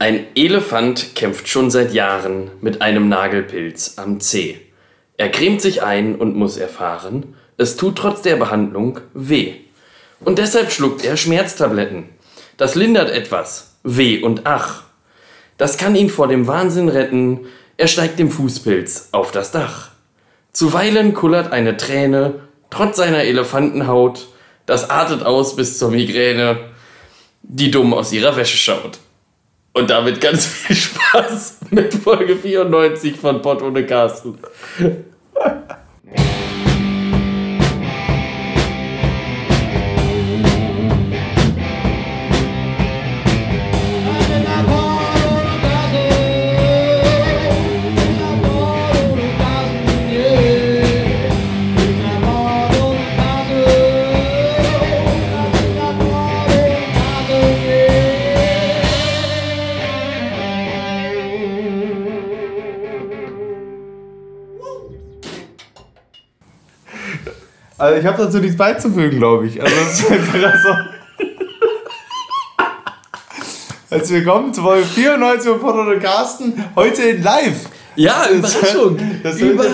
Ein Elefant kämpft schon seit Jahren mit einem Nagelpilz am Zeh. Er cremt sich ein und muss erfahren, es tut trotz der Behandlung weh. Und deshalb schluckt er Schmerztabletten. Das lindert etwas. Weh und ach. Das kann ihn vor dem Wahnsinn retten. Er steigt dem Fußpilz auf das Dach. Zuweilen kullert eine Träne, trotz seiner Elefantenhaut. Das artet aus bis zur Migräne, die dumm aus ihrer Wäsche schaut. Und damit ganz viel Spaß mit Folge 94 von Pott ohne Carsten. Also ich habe dazu nichts beizufügen, glaube ich. Also das ist einfach so. Herzlich willkommen zu Folge 94 von Porto und Carsten. Heute in live. Ja, Überraschung. Das Über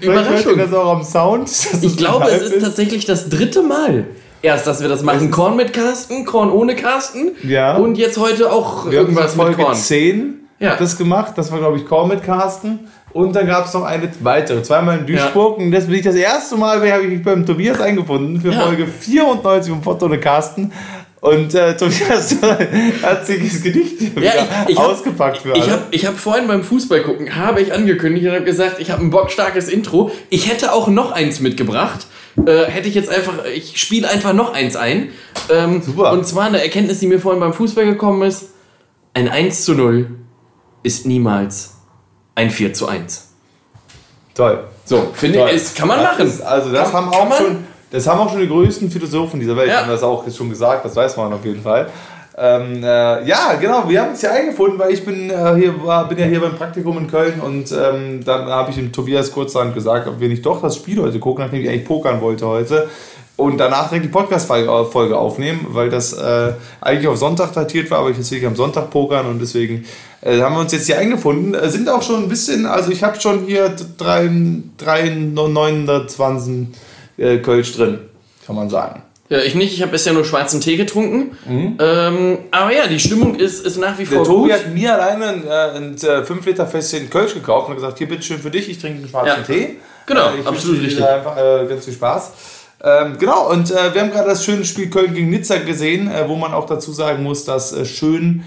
Überraschung. Das auch am Sound. Ich glaube, es ist tatsächlich das dritte Mal. Erst, dass wir das machen. Korn mit Carsten, Korn ohne Carsten. Ja. Und jetzt heute auch Wir haben irgendwas Folge mit Korn. 10 Ja. das gemacht. Das war, glaube ich, Call mit Carsten. Und dann gab es noch eine weitere, zweimal in Duisburg. Und das bin ich das erste Mal, habe ich mich beim Tobias eingefunden für Ja. Folge 94 von Foto und Carsten. Und äh, Tobias hat sich das Gedicht Ja, ich, ich hab, ausgepackt für Ich habe ich hab vorhin beim Fußball gucken, habe ich angekündigt und habe gesagt, ich habe ein bockstarkes Intro. Ich hätte auch noch eins mitgebracht. Äh, hätte ich jetzt einfach, ich spiele einfach noch eins ein. Ähm, Super. Und zwar eine Erkenntnis, die mir vorhin beim Fußball gekommen ist. Ein 1 zu 0 ist niemals ein 4 zu 1. Toll. So, finde ich, ist, kann man Das machen. Ist, also das Kann- haben auch schon, das haben auch schon die größten Philosophen dieser Welt, Ja. haben das auch schon gesagt, das weiß man auf jeden Fall. Ähm, äh, ja, genau, wir haben uns hier eingefunden, weil ich bin, äh, hier, war, bin ja hier beim Praktikum in Köln und ähm, dann habe ich dem Tobias kurzerhand gesagt, ob wir nicht doch das Spiel heute gucken, nachdem ich eigentlich pokern wollte heute. Und danach direkt die Podcast-Folge aufnehmen, weil das äh, eigentlich auf Sonntag datiert war, aber ich jetzt wirklich am Sonntag pokern und deswegen äh, haben wir uns jetzt hier eingefunden. Äh, sind auch schon ein bisschen, also ich habe schon hier drei, drei 920 äh, Kölsch drin, kann man sagen. Ja, ich nicht, ich habe bisher nur schwarzen Tee getrunken. Ähm, aber ja, die Stimmung ist, ist nach wie Der vor Tobi gut. hat mir alleine ein, äh, ein 5 Liter Fässchen Kölsch gekauft und gesagt, hier bitteschön für dich, ich trinke einen schwarzen Ja. Tee. Genau, Äh, ich absolut wünsche dir richtig. Einfach äh, ganz viel Spaß. Ähm, genau, und äh, wir haben gerade das schöne Spiel Köln gegen Nizza gesehen, äh, wo man auch dazu sagen muss, dass äh, schön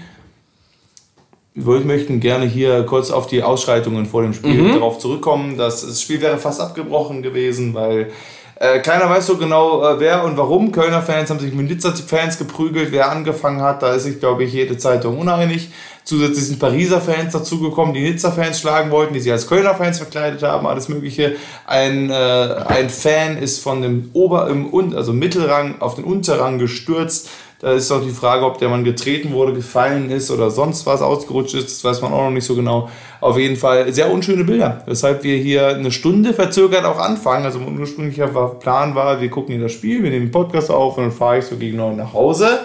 wir möchten gerne hier kurz auf die Ausschreitungen vor dem Spiel Mhm. darauf zurückkommen. Das, das Spiel wäre fast abgebrochen gewesen, weil äh, keiner weiß so genau, äh, wer und warum. Kölner Fans haben sich mit Nizza-Fans geprügelt, wer angefangen hat. Da ist sich, glaube ich, jede Zeitung uneinig. Zusätzlich sind Pariser Fans dazugekommen, die Nizza-Fans schlagen wollten, die sich als Kölner Fans verkleidet haben, alles Mögliche. Ein, äh, ein Fan ist von dem Ober-, im, also Mittelrang auf den Unterrang gestürzt. Da ist doch die Frage, ob der Mann getreten wurde, gefallen ist oder sonst was ausgerutscht ist. Das weiß man auch noch nicht so genau. Auf jeden Fall sehr unschöne Bilder. Weshalb wir hier eine Stunde verzögert auch anfangen. Also mein ursprünglicher Plan war, wir gucken hier das Spiel, wir nehmen den Podcast auf und dann fahre ich so gegen neun nach Hause.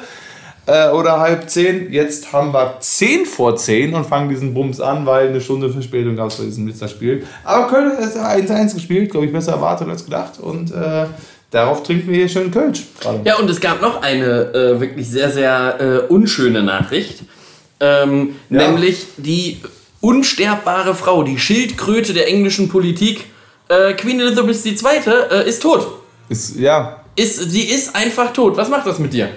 Äh, oder halb zehn. Jetzt haben wir zehn vor zehn und fangen diesen Bums an, weil eine Stunde Verspätung gab es bei diesem Blitzerspiel. Aber Köln hat 1-1 gespielt, glaube ich, besser erwartet als gedacht. Und äh, darauf trinken wir hier schön Kölsch. gerade. Ja, und es gab noch eine äh, wirklich sehr, sehr äh, unschöne Nachricht. Ähm, Ja. Nämlich die unsterbbare Frau, die Schildkröte der englischen Politik, äh, Queen Elizabeth II., äh, ist tot. Ist, ja, Ist, sie ist einfach tot. Was macht das mit dir?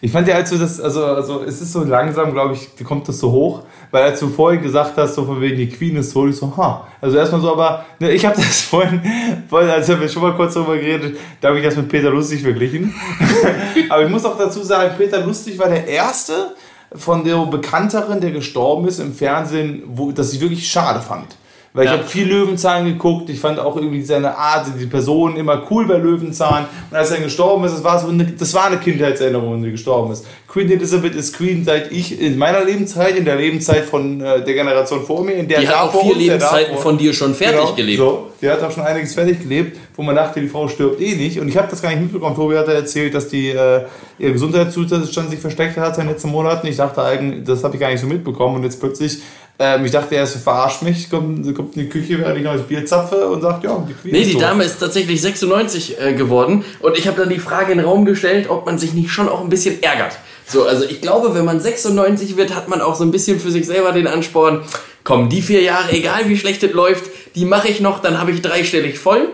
Ich fand ja, als du das, also, also es ist so langsam, glaube ich, kommt das so hoch, weil als du vorhin gesagt hast, so von wegen die Queen ist tot, ich so, ha. Also erstmal so, aber ne, ich habe das vorhin, vorhin, als wir schon mal kurz darüber geredet, da habe ich das mit Peter Lustig verglichen. aber ich muss auch dazu sagen, Peter Lustig war der Erste von der Bekannteren, der gestorben ist im Fernsehen, wo, das ich wirklich schade fand. Weil Ja. ich habe viel Löwenzahn geguckt. Ich fand auch irgendwie seine Art, die Person immer cool bei Löwenzahn. Und als er dann gestorben ist, das war so eine, das war eine Kindheitserinnerung, wenn sie gestorben ist. Queen Elizabeth ist Queen seit ich in meiner Lebenszeit, in der Lebenszeit von äh, der Generation vor mir, in der Die hat auch vier Lebenszeiten von dir schon fertig Genau, gelebt. So, die hat auch schon einiges fertig gelebt. wo man dachte, die Frau stirbt eh nicht. Und ich habe das gar nicht mitbekommen. Tobi hat erzählt, dass die äh, ihr Gesundheitszustand sich versteckt hat in den letzten Monaten. Ich dachte eigentlich, das habe ich gar nicht so mitbekommen. Und jetzt plötzlich ähm, ich dachte erst, verarscht mich, kommt, kommt in die Küche, während ich noch das Bier zapfe und sagt, ja, die Queen Nee, die so. Dame ist tatsächlich 96 äh, geworden und ich habe dann die Frage in den Raum gestellt, ob man sich nicht schon auch ein bisschen ärgert. So, also ich glaube, wenn man 96 wird, hat man auch so ein bisschen für sich selber den Ansporn, komm, die vier Jahre, egal wie schlecht es läuft, die mache ich noch, dann habe ich dreistellig voll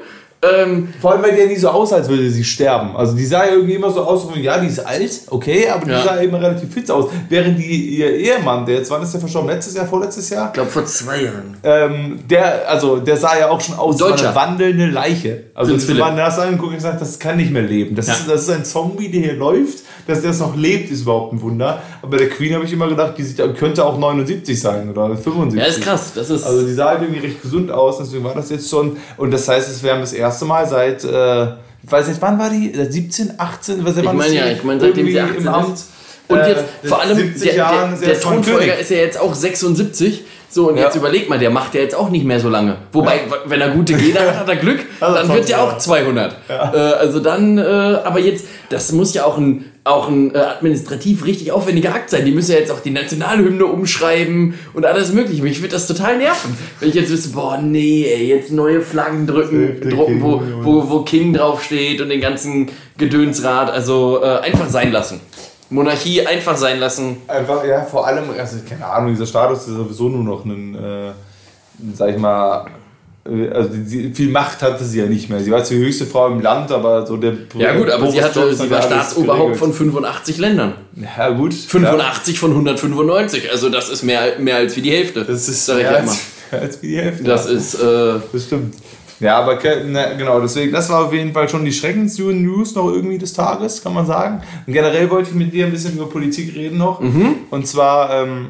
ähm, Vor allem, weil die ja nicht so aussah, als würde sie sterben. Also die sah ja irgendwie immer so aus, ja, die ist alt, okay, aber die ja. sah immer relativ fit aus. Während die, ihr Ehemann, der jetzt, wann ist der verstorben? Letztes Jahr, vorletztes Jahr? Ich glaube vor zwei Jahren. Ähm, der, also, der sah ja auch schon aus wie eine wandelnde Leiche. Also wenn man das anguckt und sagt, das kann nicht mehr leben. Das, ja. ist, das ist ein Zombie, der hier läuft. Dass der es noch lebt, ist überhaupt ein Wunder. Aber der Queen habe ich immer gedacht, die sieht, könnte auch 79 sein oder 75. Ja, ist krass. Das ist also die sah halt irgendwie recht gesund aus, deswegen war das jetzt schon. Und das heißt, es wäre das erste Mal seit äh, ich weiß nicht, wann war die? 17, 18? Was ich meine ja, ich meine seitdem sie 18 im Amt. Ist. Und jetzt äh, vor allem der, der, der Thronfolger ist ja jetzt auch 76. So, und ja. jetzt überleg mal, der macht ja jetzt auch nicht mehr so lange. Wobei, ja. wenn er gute Gene hat, hat er Glück, also dann wird der auch 200. Ja. Äh, also dann, äh, aber jetzt, das muss ja auch ein, auch ein äh, administrativ richtig aufwendiger Akt sein. Die müssen ja jetzt auch die Nationalhymne umschreiben und alles mögliche. Mich würde das total nerven, wenn ich jetzt wüsste, boah, nee, ey, jetzt neue Flaggen drücken, drucken, wo, wo, wo King draufsteht und den ganzen Gedönsrad. Also äh, einfach sein lassen. Monarchie einfach sein lassen. Einfach, ja, vor allem, also keine Ahnung, dieser Status ist sowieso nur noch ein, äh, sag ich mal, also die, viel Macht hatte sie ja nicht mehr. Sie war die höchste Frau im Land, aber so der. Ja, gut, aber sie, hatte, sie war Staatsoberhaupt von 85 Ländern. Ja, gut. 85 ja. von 195, also das ist mehr, mehr als wie die Hälfte. Das ist sag ich mehr, als, mehr als wie die Hälfte. Das ist. Äh, das stimmt. Ja, aber ne, genau, deswegen, das war auf jeden Fall schon die Schreckens-News noch irgendwie des Tages, kann man sagen. Und generell wollte ich mit dir ein bisschen über Politik reden noch. Mhm. Und zwar, ähm,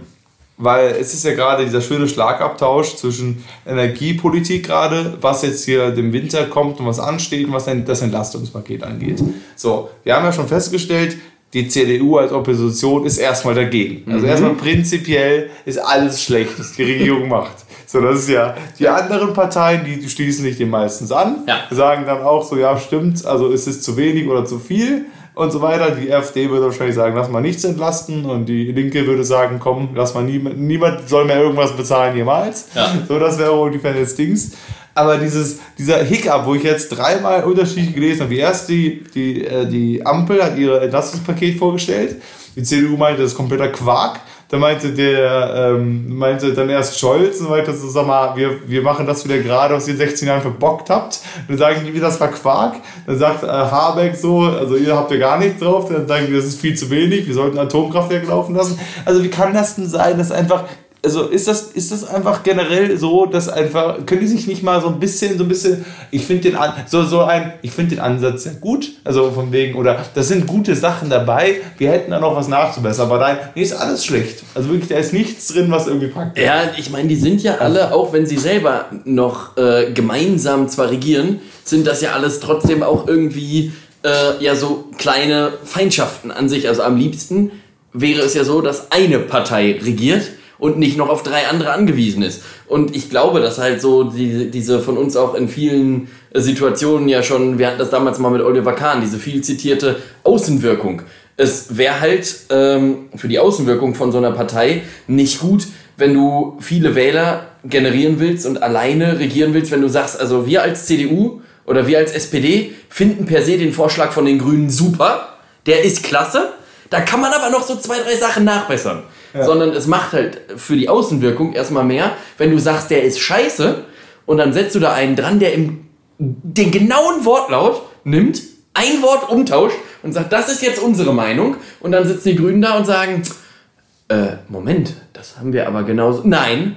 weil es ist ja gerade dieser schöne Schlagabtausch zwischen Energiepolitik gerade, was jetzt hier dem Winter kommt und was ansteht und was das Entlastungspaket angeht. So, wir haben ja schon festgestellt, die CDU als Opposition ist erstmal dagegen. Also mhm. erstmal prinzipiell ist alles schlecht, was die Regierung macht. So, das ist ja, die anderen Parteien, die schließen sich dem meistens an, ja. sagen dann auch so, ja, stimmt, also ist es zu wenig oder zu viel und so weiter. Die AfD würde wahrscheinlich sagen, lass mal nichts entlasten und die Linke würde sagen, komm, lass mal nie, niemand soll mehr irgendwas bezahlen jemals. Ja. So, das wäre ungefähr das Dings. Aber dieses, dieser Hiccup, wo ich jetzt dreimal unterschiedlich gelesen habe, wie erst die, die, äh, die Ampel hat ihr Entlastungspaket vorgestellt, die CDU meinte, das ist kompletter Quark. Da meinte der, ähm, meinte dann erst Scholz und meinte so, sag mal, wir, wir machen das wieder gerade, was ihr in 16 Jahren verbockt habt. Dann sage ich, wie das war Quark. Dann sagt äh, Habeck so, also ihr habt ja gar nichts drauf. Dann sagen wir, das ist viel zu wenig, wir sollten Atomkraftwerk laufen lassen. Also wie kann das denn sein, dass einfach also ist das, ist das einfach generell so, dass einfach, können die sich nicht mal so ein bisschen, so ein bisschen, ich finde den, so, so ein, ich finde den Ansatz sehr gut, also von wegen, oder das sind gute Sachen dabei, wir hätten da noch was nachzubessern, aber nein, nee, ist alles schlecht. Also wirklich, da ist nichts drin, was irgendwie praktisch ist. Ja, ich meine, die sind ja alle, auch wenn sie selber noch äh, gemeinsam zwar regieren, sind das ja alles trotzdem auch irgendwie, äh, ja, so kleine Feindschaften an sich. Also am liebsten wäre es ja so, dass eine Partei regiert und nicht noch auf drei andere angewiesen ist. Und ich glaube, dass halt so die, diese von uns auch in vielen Situationen ja schon, wir hatten das damals mal mit Oliver Kahn, diese viel zitierte Außenwirkung. Es wäre halt ähm, für die Außenwirkung von so einer Partei nicht gut, wenn du viele Wähler generieren willst und alleine regieren willst, wenn du sagst, also wir als CDU oder wir als SPD finden per se den Vorschlag von den Grünen super, der ist klasse, da kann man aber noch so zwei, drei Sachen nachbessern sondern es macht halt für die Außenwirkung erstmal mehr, wenn du sagst, der ist scheiße und dann setzt du da einen dran, der im, den genauen Wortlaut nimmt, ein Wort umtauscht und sagt, das ist jetzt unsere Meinung und dann sitzen die Grünen da und sagen, äh, Moment, das haben wir aber genauso. Nein,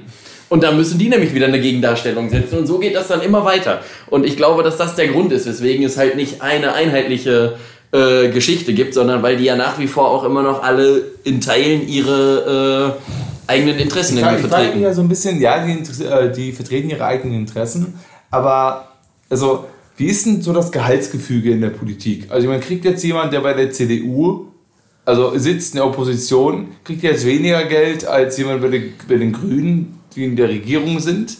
und dann müssen die nämlich wieder eine Gegendarstellung setzen. Und so geht das dann immer weiter. Und ich glaube, dass das der Grund ist, weswegen es halt nicht eine einheitliche äh, Geschichte gibt, sondern weil die ja nach wie vor auch immer noch alle in Teilen ihre äh, eigenen Interessen ich irgendwie vertreten. ja so ein bisschen, ja, die, äh, die vertreten ihre eigenen Interessen, aber also wie ist denn so das Gehaltsgefüge in der Politik? Also man kriegt jetzt jemand, der bei der CDU also sitzt in der Opposition, kriegt jetzt weniger Geld als jemand bei den, bei den Grünen, die in der Regierung sind.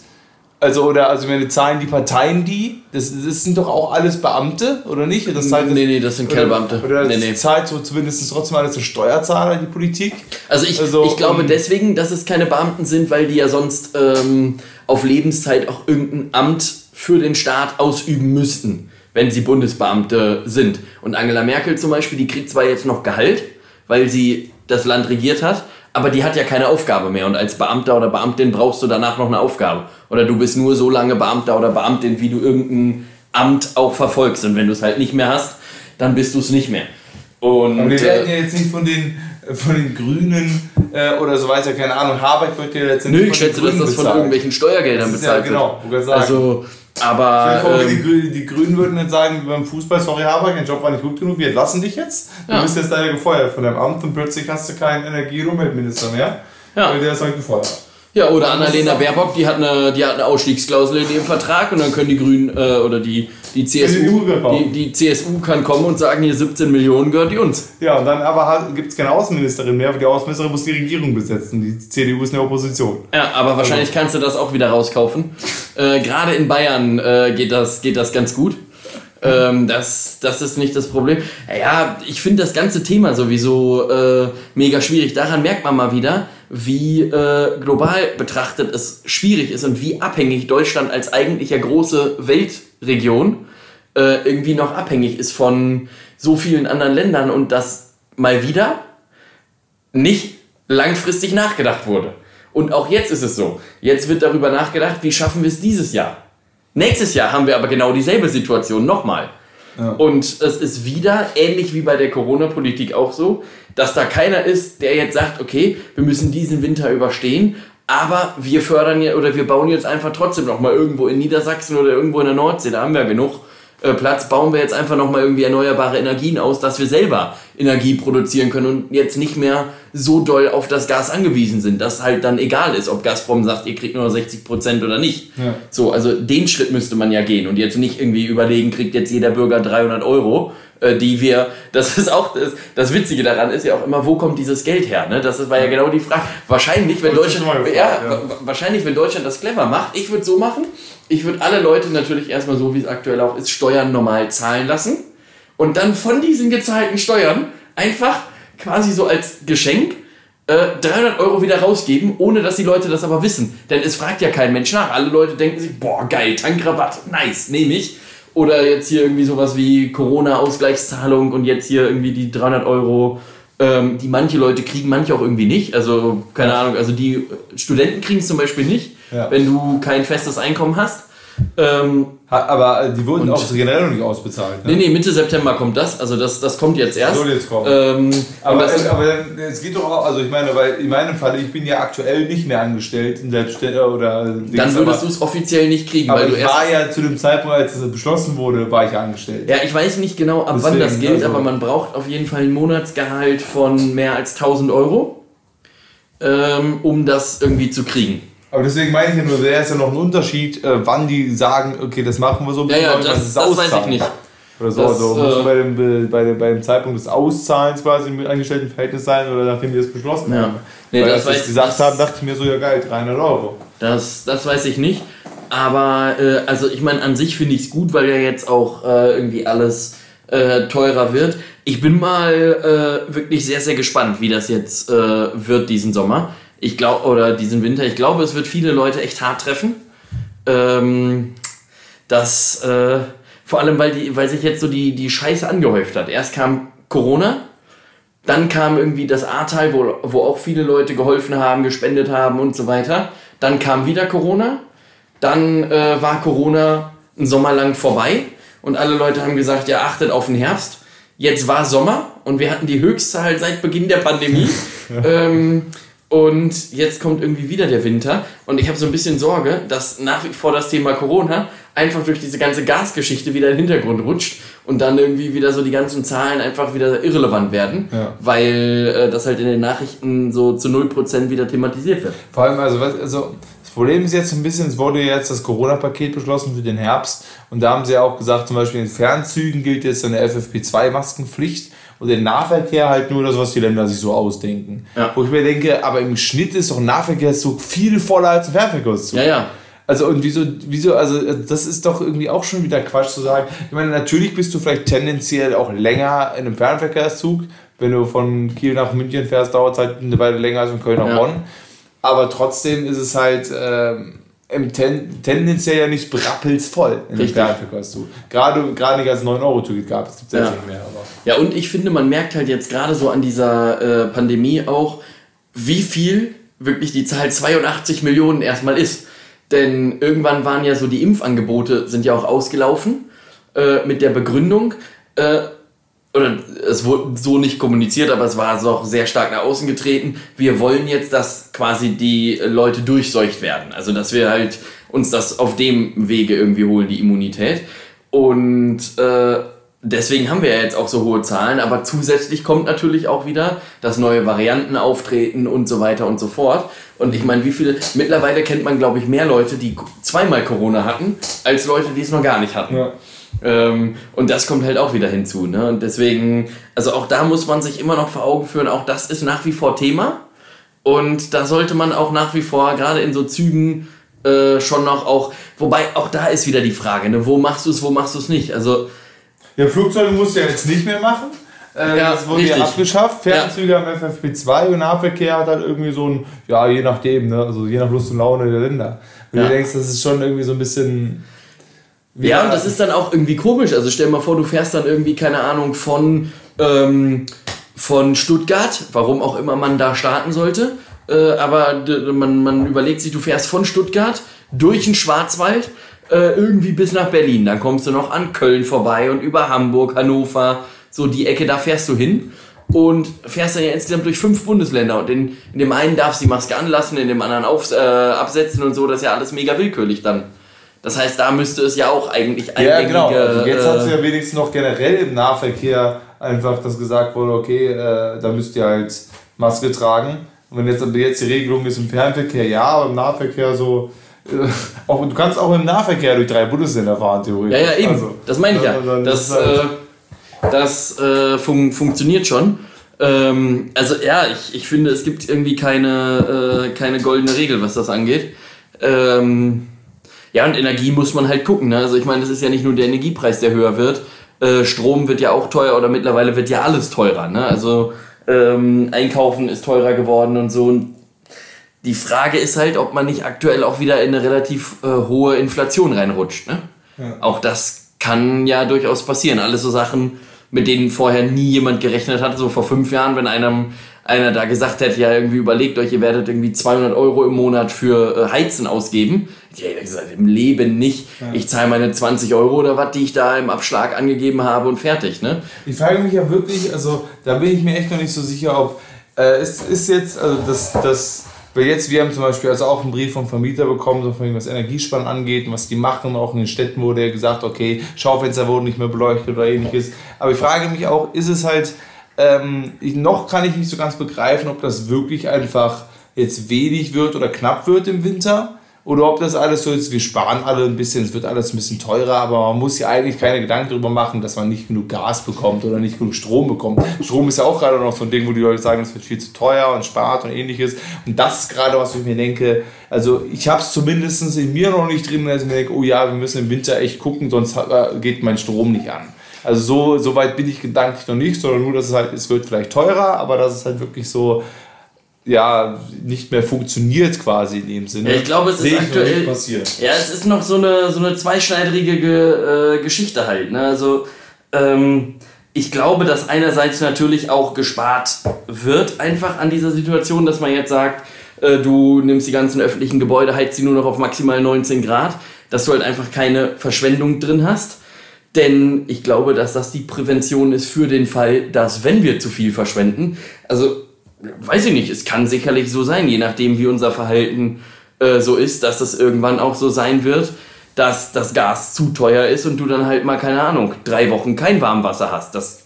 Also, oder, also, wenn zahlen die Parteien die? Das, das sind doch auch alles Beamte, oder nicht? Das zahlt, nee, nee, das sind keine Beamte. Oder nee, das nee. zahlt so zumindest trotzdem alles der Steuerzahler, die Politik. Also, ich, also, ich glaube um, deswegen, dass es keine Beamten sind, weil die ja sonst ähm, auf Lebenszeit auch irgendein Amt für den Staat ausüben müssten, wenn sie Bundesbeamte sind. Und Angela Merkel zum Beispiel, die kriegt zwar jetzt noch Gehalt, weil sie das Land regiert hat, aber die hat ja keine Aufgabe mehr. Und als Beamter oder Beamtin brauchst du danach noch eine Aufgabe. Oder du bist nur so lange Beamter oder Beamtin, wie du irgendein Amt auch verfolgst. Und wenn du es halt nicht mehr hast, dann bist du es nicht mehr. Und, aber wir werden ja jetzt nicht von den, von den Grünen äh, oder so weiter, keine Ahnung, Habeck wird ja letztendlich. Nö, ich schätze, dass das von irgendwelchen Steuergeldern bezahlt ja, genau, wird. Also aber. Vor, ähm, die, Grünen, die, Grünen würden jetzt sagen, beim Fußball, sorry Haber, dein Job war nicht gut genug, wir entlassen dich jetzt. Du ja. bist jetzt leider gefeuert von deinem Amt und plötzlich hast du keinen Energie- und Umweltminister mehr. Ja. Weil der ist halt gefeuert. Ja, oder Annalena Baerbock, die hat, eine, die hat eine Ausstiegsklausel in ihrem Vertrag und dann können die Grünen äh, oder die, die CSU, die, die CSU kann kommen und sagen, hier 17 Millionen gehört die uns. Ja, und dann aber gibt es keine Außenministerin mehr, weil die Außenministerin muss die Regierung besetzen. Die CDU ist in der Opposition. Ja, aber wahrscheinlich kannst du das auch wieder rauskaufen. Äh, Gerade in Bayern äh, geht, das, geht das ganz gut. Ähm, das, das ist nicht das Problem. Ja, ich finde das ganze Thema sowieso äh, mega schwierig. Daran merkt man mal wieder, wie äh, global betrachtet es schwierig ist und wie abhängig Deutschland als eigentlich ja große Weltregion äh, irgendwie noch abhängig ist von so vielen anderen Ländern und dass mal wieder nicht langfristig nachgedacht wurde. Und auch jetzt ist es so. Jetzt wird darüber nachgedacht, wie schaffen wir es dieses Jahr. Nächstes Jahr haben wir aber genau dieselbe Situation nochmal. Und es ist wieder ähnlich wie bei der Corona-Politik auch so, dass da keiner ist, der jetzt sagt, okay, wir müssen diesen Winter überstehen, aber wir fördern ja oder wir bauen jetzt einfach trotzdem noch mal irgendwo in Niedersachsen oder irgendwo in der Nordsee, da haben wir genug Platz, bauen wir jetzt einfach noch mal irgendwie erneuerbare Energien aus, dass wir selber Energie produzieren können und jetzt nicht mehr so doll auf das Gas angewiesen sind, dass halt dann egal ist, ob Gazprom sagt, ihr kriegt nur 60 Prozent oder nicht. Ja. So, also den Schritt müsste man ja gehen und jetzt nicht irgendwie überlegen, kriegt jetzt jeder Bürger 300 Euro, äh, die wir, das ist auch, das, das Witzige daran ist ja auch immer, wo kommt dieses Geld her? Ne? Das war ja genau die Frage. Wahrscheinlich, wenn Deutschland, gefragt, ja, ja. wahrscheinlich, wenn Deutschland das clever macht, ich würde so machen, ich würde alle Leute natürlich erstmal so, wie es aktuell auch ist, Steuern normal zahlen lassen und dann von diesen gezahlten Steuern einfach quasi so als Geschenk 300 äh, Euro wieder rausgeben, ohne dass die Leute das aber wissen. Denn es fragt ja kein Mensch nach. Alle Leute denken sich, boah, geil, Tankrabatt, nice, nehme ich. Oder jetzt hier irgendwie sowas wie Corona-Ausgleichszahlung und jetzt hier irgendwie die 300 Euro, ähm, die manche Leute kriegen, manche auch irgendwie nicht. Also, keine Ahnung, also die Studenten kriegen es zum Beispiel nicht, ja. wenn du kein festes Einkommen hast. Ähm, aber äh, die wurden auch generell noch nicht ausbezahlt. Ne? Nee, nee, Mitte September kommt das. Also das, das kommt jetzt erst. Soll jetzt kommen. Ähm, aber, es, aber es geht doch auch, also ich meine, weil in meinem Fall, ich bin ja aktuell nicht mehr angestellt in Selbstständiger oder Dings, Dann würdest du es offiziell nicht kriegen. Aber weil ich war ja zu dem Zeitpunkt, als es beschlossen wurde, war ich angestellt. Ja, ich weiß nicht genau, ab Deswegen, wann das gilt, also aber man braucht auf jeden Fall ein Monatsgehalt von mehr als 1000 Euro, ähm, um das irgendwie zu kriegen. Aber deswegen meine ich ja nur, wäre es ja noch ein Unterschied, äh, wann die sagen, okay, das machen wir so. Ja, ja, das, das, weiß ich nicht. Oder so, das, also muss äh, bei, dem, bei, dem, bei dem Zeitpunkt des Auszahlens quasi im angestellten Verhältnis sein oder nachdem wir es beschlossen ja. haben. Nee, Weil das als wir gesagt das, haben, dachte ich mir so, ja geil, 300 Euro. Das, das weiß ich nicht. Aber äh, also ich meine, an sich finde ich es gut, weil ja jetzt auch äh, irgendwie alles äh, teurer wird. Ich bin mal äh, wirklich sehr, sehr gespannt, wie das jetzt wird diesen Sommer ich glaube, oder diesen Winter, ich glaube, es wird viele Leute echt hart treffen. Ähm, das, äh, vor allem, weil, die, weil sich jetzt so die, die Scheiße angehäuft hat. Erst kam Corona, dann kam irgendwie das Ahrtal, wo, wo auch viele Leute geholfen haben, gespendet haben und so weiter. Dann kam wieder Corona. Dann äh, war Corona einen Sommer lang vorbei und alle Leute haben gesagt, ja, achtet auf den Herbst. Jetzt war Sommer und wir hatten die Höchstzahl seit Beginn der Pandemie. ähm, und jetzt kommt irgendwie wieder der Winter und ich habe so ein bisschen Sorge, dass nach wie vor das Thema Corona einfach durch diese ganze Gasgeschichte wieder in den Hintergrund rutscht und dann irgendwie wieder so die ganzen Zahlen einfach wieder irrelevant werden, ja. weil äh, das halt in den Nachrichten so zu 0% wieder thematisiert wird. Vor allem, also, was, also das Problem ist jetzt ein bisschen, es wurde jetzt das Corona-Paket beschlossen für den Herbst und da haben sie auch gesagt, zum Beispiel in Fernzügen gilt jetzt eine FFP2-Maskenpflicht und der Nahverkehr halt nur das, was die Länder sich so ausdenken. Ja. Wo ich mir denke, aber im Schnitt ist doch ein Nahverkehrszug viel voller als ein Fernverkehrszug. Ja, ja. Also und wieso, wieso, also das ist doch irgendwie auch schon wieder Quatsch zu sagen. Ich meine, natürlich bist du vielleicht tendenziell auch länger in einem Fernverkehrszug. Wenn du von Kiel nach München fährst, dauert es halt eine Weile länger als von Köln nach ja. Bonn. Aber trotzdem ist es halt ähm, im ten, tendenziell ja nicht brappelsvoll in dem Fernverkehrszug. Gerade, gerade nicht als 9-Euro-Ticket gab, es gibt es ja. nicht mehr. Aber. Ja, und ich finde, man merkt halt jetzt gerade so an dieser äh, Pandemie auch, wie viel wirklich die Zahl 82 Millionen erstmal ist. Denn irgendwann waren ja so die Impfangebote sind ja auch ausgelaufen äh, mit der Begründung, äh, oder es wurde so nicht kommuniziert, aber es war doch sehr stark nach außen getreten. Wir wollen jetzt, dass quasi die Leute durchseucht werden. Also dass wir halt uns das auf dem Wege irgendwie holen, die Immunität. Und äh, deswegen haben wir ja jetzt auch so hohe Zahlen, aber zusätzlich kommt natürlich auch wieder, dass neue Varianten auftreten und so weiter und so fort. Und ich meine, wie viele, mittlerweile kennt man, glaube ich, mehr Leute, die zweimal Corona hatten, als Leute, die es noch gar nicht hatten. Ja. Ähm, und das kommt halt auch wieder hinzu. Ne? Und deswegen, also auch da muss man sich immer noch vor Augen führen, auch das ist nach wie vor Thema. Und da sollte man auch nach wie vor, gerade in so Zügen, äh, schon noch auch, wobei auch da ist wieder die Frage, ne? wo machst du es, wo machst du es nicht? Also ja, Flugzeuge musst du ja jetzt nicht mehr machen. Äh, ja, das wurde richtig. ja abgeschafft. Fernzüge ja. haben FFP2 und Nahverkehr hat halt irgendwie so ein, ja, je nachdem, ne? also je nach Lust und Laune der Länder. Und ja. du denkst, das ist schon irgendwie so ein bisschen. Ja, und das ist dann auch irgendwie komisch. Also stell dir mal vor, du fährst dann irgendwie, keine Ahnung, von, ähm, von Stuttgart, warum auch immer man da starten sollte. Äh, aber man, man überlegt sich, du fährst von Stuttgart durch den Schwarzwald äh, irgendwie bis nach Berlin. Dann kommst du noch an Köln vorbei und über Hamburg, Hannover, so die Ecke, da fährst du hin und fährst dann ja insgesamt durch fünf Bundesländer. Und in, in dem einen darfst du die Maske anlassen, in dem anderen auf, äh, absetzen und so. Das ist ja alles mega willkürlich dann. Das heißt, da müsste es ja auch eigentlich Ja, genau. Also jetzt äh, hat sie ja wenigstens noch generell im Nahverkehr einfach das gesagt wurde, okay, äh, da müsst ihr halt Maske tragen. Und wenn jetzt, jetzt die Regelung ist im Fernverkehr, ja, aber im Nahverkehr so, auch, du kannst auch im Nahverkehr durch drei Bundesländer fahren, theoretisch. Ja, ja, eben. Also, das meine ich ja. Das, halt äh, das äh, fun funktioniert schon. Ähm, also ja, ich, ich finde, es gibt irgendwie keine, äh, keine goldene Regel, was das angeht. Ähm, ja, und Energie muss man halt gucken. Ne? Also ich meine, das ist ja nicht nur der Energiepreis, der höher wird. Äh, Strom wird ja auch teuer oder mittlerweile wird ja alles teurer. Ne? Also ähm, Einkaufen ist teurer geworden und so. Und die Frage ist halt, ob man nicht aktuell auch wieder in eine relativ äh, hohe Inflation reinrutscht. Ne? Ja. Auch das kann ja durchaus passieren. Alles so Sachen, mit denen vorher nie jemand gerechnet hat. So vor fünf Jahren, wenn einem einer da gesagt hätte, ja irgendwie überlegt euch, ihr werdet irgendwie 200 Euro im Monat für äh, Heizen ausgeben. Ich hätte gesagt, im Leben nicht. Ja. Ich zahle meine 20 Euro oder was, die ich da im Abschlag angegeben habe und fertig. Ne? Ich frage mich ja wirklich, also da bin ich mir echt noch nicht so sicher, ob äh, es ist jetzt, also das, das weil jetzt, wir haben zum Beispiel also auch einen Brief vom Vermieter bekommen, so von was Energiespann angeht und was die machen. Auch in den Städten wurde ja gesagt, okay, Schaufenster wurden nicht mehr beleuchtet oder ähnliches. Aber ich frage mich auch, ist es halt, ähm, noch kann ich nicht so ganz begreifen, ob das wirklich einfach jetzt wenig wird oder knapp wird im Winter oder ob das alles so ist, wir sparen alle ein bisschen, es wird alles ein bisschen teurer, aber man muss ja eigentlich keine Gedanken darüber machen, dass man nicht genug Gas bekommt oder nicht genug Strom bekommt. Strom ist ja auch gerade noch so ein Ding, wo die Leute sagen, es wird viel zu teuer und spart und ähnliches. Und das ist gerade, was ich mir denke, also ich habe es zumindest in mir noch nicht drin, dass ich mir denke, oh ja, wir müssen im Winter echt gucken, sonst geht mein Strom nicht an. Also so, so weit bin ich gedanklich noch nicht, sondern nur, dass es halt, es wird vielleicht teurer, aber dass es halt wirklich so ja nicht mehr funktioniert quasi in dem Sinne. Ja, ich glaube, es ist aktuell. Ja, es ist noch so eine, so eine zweischneidige äh, Geschichte halt. Ne? Also, ähm, ich glaube, dass einerseits natürlich auch gespart wird, einfach an dieser Situation, dass man jetzt sagt, äh, du nimmst die ganzen öffentlichen Gebäude, heizt sie nur noch auf maximal 19 Grad, dass du halt einfach keine Verschwendung drin hast. Denn ich glaube, dass das die Prävention ist für den Fall, dass wenn wir zu viel verschwenden, also weiß ich nicht, es kann sicherlich so sein, je nachdem, wie unser Verhalten äh, so ist, dass das irgendwann auch so sein wird, dass das Gas zu teuer ist und du dann halt mal, keine Ahnung, drei Wochen kein Warmwasser hast. Das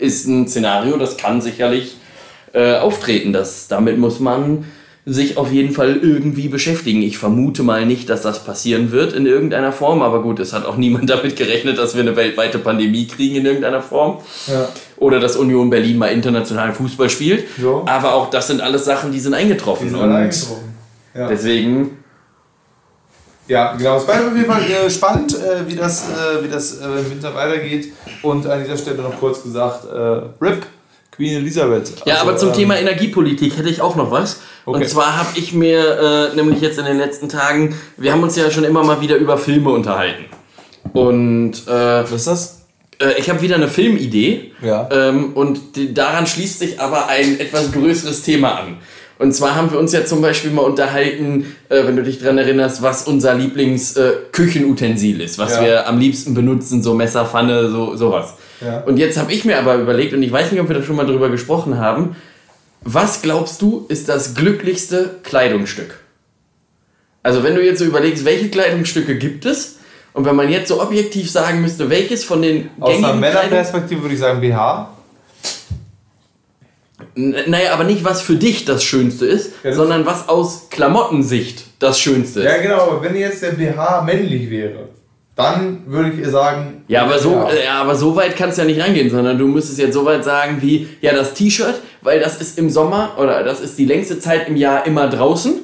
ist ein Szenario, das kann sicherlich äh, auftreten. Das, damit muss man sich auf jeden Fall irgendwie beschäftigen. Ich vermute mal nicht, dass das passieren wird in irgendeiner Form, aber gut, es hat auch niemand damit gerechnet, dass wir eine weltweite Pandemie kriegen in irgendeiner Form. Ja. Oder dass Union Berlin mal internationalen Fußball spielt. So. Aber auch das sind alles Sachen, die sind eingetroffen. Die sind eingetroffen. Ja. Deswegen Ja, genau. Es bleibt auf jeden Fall äh, spannend, äh, wie das, äh, wie das äh, im Winter weitergeht. Und an dieser Stelle noch kurz gesagt, äh, RIP, Queen Elisabeth. Ja, Also, aber zum ähm, Thema Energiepolitik hätte ich auch noch was. Okay. Und zwar habe ich mir äh, nämlich jetzt in den letzten Tagen, wir haben uns ja schon immer mal wieder über Filme unterhalten. Und äh, Was ist das? äh, ich habe wieder eine Filmidee. Ja. Ähm, und die, daran schließt sich aber ein etwas größeres Thema an. Und zwar haben wir uns ja zum Beispiel mal unterhalten, äh, wenn du dich dran erinnerst, was unser Lieblings-Küchenutensil ist, was Ja. wir am liebsten benutzen, so Messer, Pfanne, so, sowas. Ja. Und jetzt habe ich mir aber überlegt, und ich weiß nicht, ob wir da schon mal drüber gesprochen haben, was glaubst du, ist das glücklichste Kleidungsstück? Also wenn du jetzt so überlegst, welche Kleidungsstücke gibt es? Und wenn man jetzt so objektiv sagen müsste, welches von den Aus einer Männerperspektive würde ich sagen BH. N- Naja, aber nicht, was für dich das Schönste ist, Ja, das- sondern was aus Klamottensicht das Schönste ist. Ja, genau, aber wenn jetzt der BH männlich wäre, dann würde ich ihr sagen. Ja, aber so, äh, ja, aber so weit kannst du ja nicht rangehen, sondern du müsstest jetzt so weit sagen wie, ja, das T-Shirt, weil das ist im Sommer oder das ist die längste Zeit im Jahr immer draußen.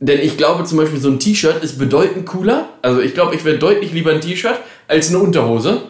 Denn ich glaube zum Beispiel, so ein T-Shirt ist bedeutend cooler. Also ich glaube, ich wäre deutlich lieber ein T-Shirt als eine Unterhose.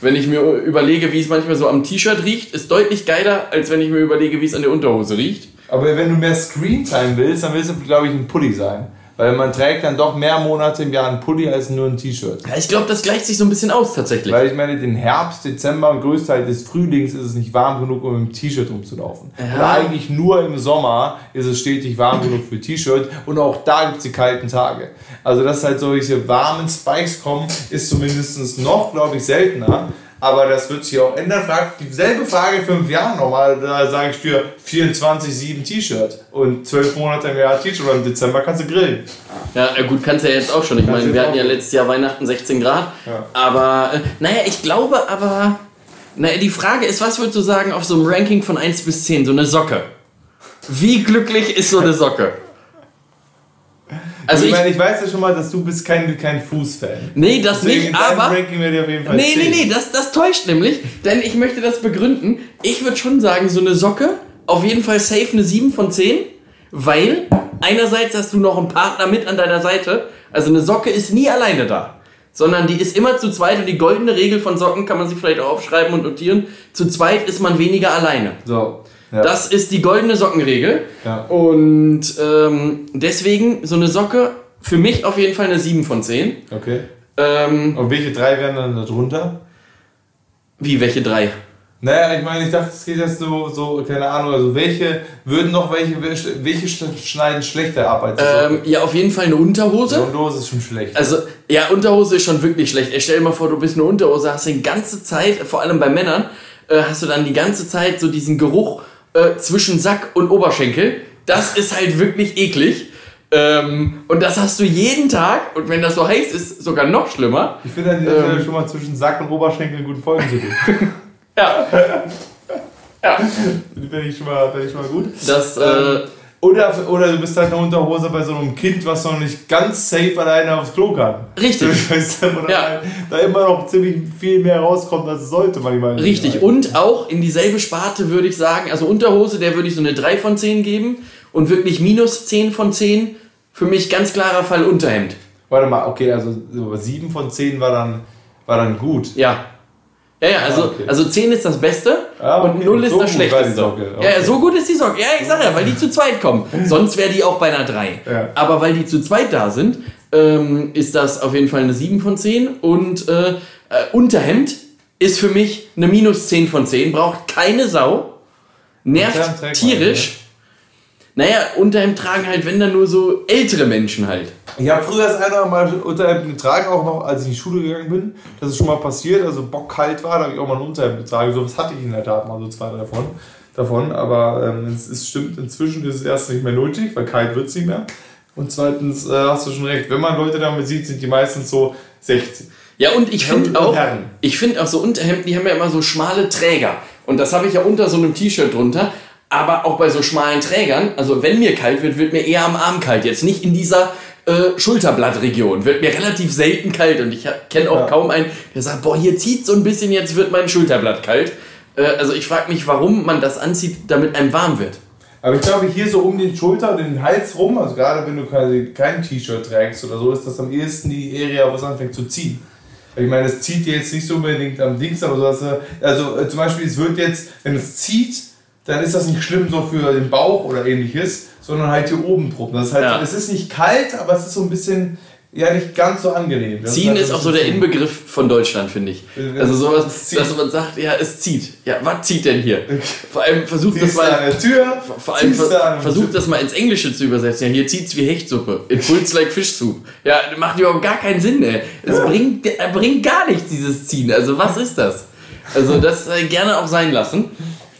Wenn ich mir überlege, wie es manchmal so am T-Shirt riecht, ist deutlich geiler, als wenn ich mir überlege, wie es an der Unterhose riecht. Aber wenn du mehr Screentime willst, dann willst du, glaube ich, ein Pulli sein. Weil man trägt dann doch mehr Monate im Jahr ein Pulli als nur ein T-Shirt. Ja, ich glaube, das gleicht sich so ein bisschen aus tatsächlich. Weil ich meine, den Herbst, Dezember und Größteil des Frühlings ist es nicht warm genug, um im T-Shirt rumzulaufen. Ja. Oder eigentlich nur im Sommer ist es stetig warm genug für T-Shirt und auch da gibt es die kalten Tage. Also, dass halt solche warmen Spikes kommen, ist zumindest noch, glaube ich, seltener. Aber das wird sich auch ändern. Frag dieselbe Frage in fünf Jahren nochmal. Da sage ich dir 24-7 T-Shirt und zwölf Monate im Jahr T-Shirt und im Dezember kannst du grillen. Ja, gut, kannst du ja jetzt auch schon. Ich Kannst meine, wir hatten ja letztes Jahr Weihnachten 16 Grad. Ja. Aber, äh, naja, ich glaube aber, naja, die Frage ist, was würdest du sagen auf so einem Ranking von 1 bis 10, so eine Socke? Wie glücklich ist so eine Socke? Also ich ich, meine, ich weiß ja schon mal, dass du bist kein, kein Fußfan. nee, das Deswegen nicht, aber... Ranking werde ich auf jeden Fall Nee, nee, 10. nee, das, das täuscht nämlich, denn ich möchte das begründen. Ich würde schon sagen, so eine Socke, auf jeden Fall safe eine 7 von 10, weil einerseits hast du noch einen Partner mit an deiner Seite, also eine Socke ist nie alleine da, sondern die ist immer zu zweit und die goldene Regel von Socken kann man sich vielleicht auch aufschreiben und notieren, zu zweit ist man weniger alleine. So. Ja. Das ist die goldene Sockenregel. Ja. Und ähm, deswegen so eine Socke für mich auf jeden Fall eine 7 von 10. okay. Ähm, Und welche drei wären dann da drunter? wie, welche drei? Naja, ich meine, ich dachte, es geht jetzt so, so, keine Ahnung, also welche würden noch, welche, welche sch- schneiden schlechter ab als Ähm, ja, auf jeden Fall eine Unterhose. So Dose ist schon schlecht. Also, ja, Unterhose ist schon wirklich schlecht. Ey, stell dir mal vor, du bist eine Unterhose, hast die ganze Zeit, vor allem bei Männern, äh, hast du dann die ganze Zeit so diesen Geruch äh, zwischen Sack und Oberschenkel. Das ist halt wirklich eklig. Ähm, und das hast du jeden Tag. Und wenn das so heiß ist, sogar noch schlimmer. ich finde an dieser ähm, Stelle schon mal zwischen Sack und Oberschenkel guten Folgentitel. Ja. ja. Die finde ich, schon mal- finde ich schon mal gut. Das, äh, Ähm, oder, oder du bist halt eine Unterhose bei so einem Kind, was noch nicht ganz safe alleine aufs Klo kann. Richtig. Weißt du, wo Ja. da, da immer noch ziemlich viel mehr rauskommt, als es sollte manchmal. Richtig. Und auch in dieselbe Sparte würde ich sagen, also Unterhose, der würde ich so eine 3 von 10 geben. Und wirklich minus 10 von 10. Für mich ganz klarer Fall Unterhemd. Warte mal, okay, also 7 von 10 war dann, war dann gut. Ja. Ja, ja, also, Ah, okay. also 10 ist das Beste Ah, und okay. 0 ist So das Schlechteste. Socke. Ja, Okay. so gut ist die Socke. Ja, ich sag ja, weil die zu zweit kommen. Sonst wäre die auch bei einer 3. Ja. Aber weil die zu zweit da sind, ähm, ist das auf jeden Fall eine 7 von 10. Und äh, äh, Unterhemd ist für mich eine minus 10 von 10. Braucht keine Sau. Nervt tierisch. Naja, Unterhemd tragen halt, wenn dann nur so ältere Menschen halt. Ich habe früher das eine oder andere Mal Unterhemd getragen, auch noch als ich in die Schule gegangen bin. Das ist schon mal passiert, also bockkalt war, da habe ich auch mal ein Unterhemd getragen. So was hatte ich in der Tat mal, so zwei davon. davon. Aber ähm, es, es stimmt, inzwischen ist es erst nicht mehr nötig, weil kalt wird es nicht mehr. Und zweitens äh, hast du schon recht, wenn man Leute damit sieht, sind die meistens so 60. Ja, und ich finde auch, Herren. ich finde auch so Unterhemden, die haben ja immer so schmale Träger. Und das habe ich ja unter so einem T-Shirt drunter. Aber auch bei so schmalen Trägern, also wenn mir kalt wird, wird mir eher am Arm kalt. Jetzt nicht in dieser äh, Schulterblattregion. Wird mir relativ selten kalt. Und ich kenne auch Ja. kaum einen, der sagt, boah, hier zieht so ein bisschen, jetzt wird mein Schulterblatt kalt. Äh, also ich frage mich, warum man das anzieht, damit einem warm wird. Aber ich glaube, hier so um den Schulter und den Hals rum, also gerade wenn du quasi kein T-Shirt trägst oder so, ist das am ehesten die Area, wo es anfängt zu ziehen. Ich meine, es zieht dir jetzt nicht so unbedingt am Dings, aber so, dass, du- also äh, zum Beispiel, es wird jetzt, wenn es zieht, dann ist das nicht schlimm so für den Bauch oder ähnliches, sondern halt hier oben drum. Das ist halt, Ja. es ist nicht kalt, aber es ist so ein bisschen, ja, nicht ganz so angenehm. Das Ziehen halt ist auch so der Inbegriff von Deutschland, finde ich. Also sowas, zieht. dass man sagt, ja, es zieht. Ja, was zieht denn hier? Vor allem versucht das mal. an der Tür, Vor allem ver versucht das mal ins Englische zu übersetzen. Ja, hier zieht's wie Hechtsuppe. It pulls like fish soup. Ja, macht überhaupt gar keinen Sinn, ey. Es bringt, äh, bringt gar nichts, dieses Ziehen. Also, was ist das? Also, das äh, gerne auch sein lassen.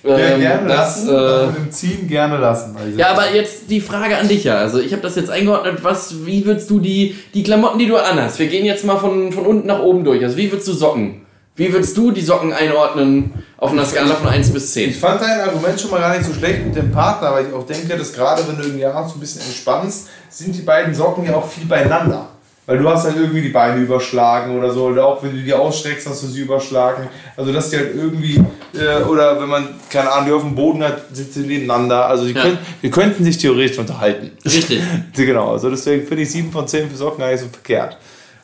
Ja, Ähm, gerne das, lassen, äh, mit dem Ziehen gerne lassen. Also ja, aber jetzt die Frage an dich ja. Also ich habe das jetzt eingeordnet. Was, wie würdest du die, die Klamotten, die du anhast? Wir gehen jetzt mal von, von unten nach oben durch. Also wie würdest du Socken? Wie würdest du die Socken einordnen auf einer Skala von 1 bis 10? Ich fand dein Argument schon mal gar nicht so schlecht mit dem Partner, weil ich auch denke, dass gerade wenn du irgendwie abends so ein bisschen entspannst, sind die beiden Socken ja auch viel beieinander. Weil du hast halt irgendwie die Beine überschlagen oder so, oder auch wenn du die ausstreckst, hast du sie überschlagen. Also dass die halt irgendwie, äh, oder wenn man, keine Ahnung, die auf dem Boden hat, sitzen nebeneinander. Also die Ja. können, wir könnten sich theoretisch unterhalten. Richtig. genau, also deswegen finde ich 7 von 10 für Socken gar nicht so verkehrt,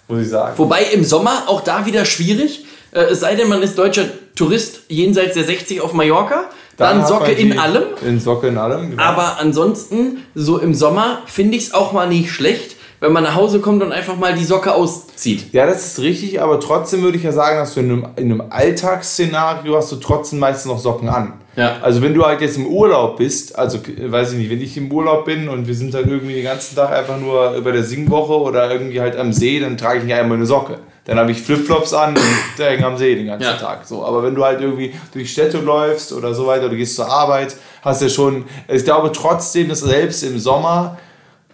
muss ich sagen. Wobei im Sommer auch da wieder schwierig. Äh, es sei denn, man ist deutscher Tourist jenseits der 60 auf Mallorca. Dann, hat Socke in allem. In Socke in allem, genau. Aber ansonsten, so im Sommer, finde ich es auch mal nicht schlecht, wenn man nach Hause kommt und einfach mal die Socke auszieht. Ja, das ist richtig, aber trotzdem würde ich ja sagen, dass du in einem, in einem Alltagsszenario hast du trotzdem meistens noch Socken an. Ja. Also wenn du halt jetzt im Urlaub bist, also weiß ich nicht, wenn ich im Urlaub bin und wir sind halt irgendwie den ganzen Tag einfach nur über der Singwoche oder irgendwie halt am See, dann trage ich nicht einmal eine Socke. Dann habe ich Flipflops an und hängt am See den ganzen Ja. Tag. So, aber wenn du halt irgendwie durch Städte läufst oder so weiter, oder du gehst zur Arbeit, hast du ja schon, ich glaube trotzdem, dass selbst im Sommer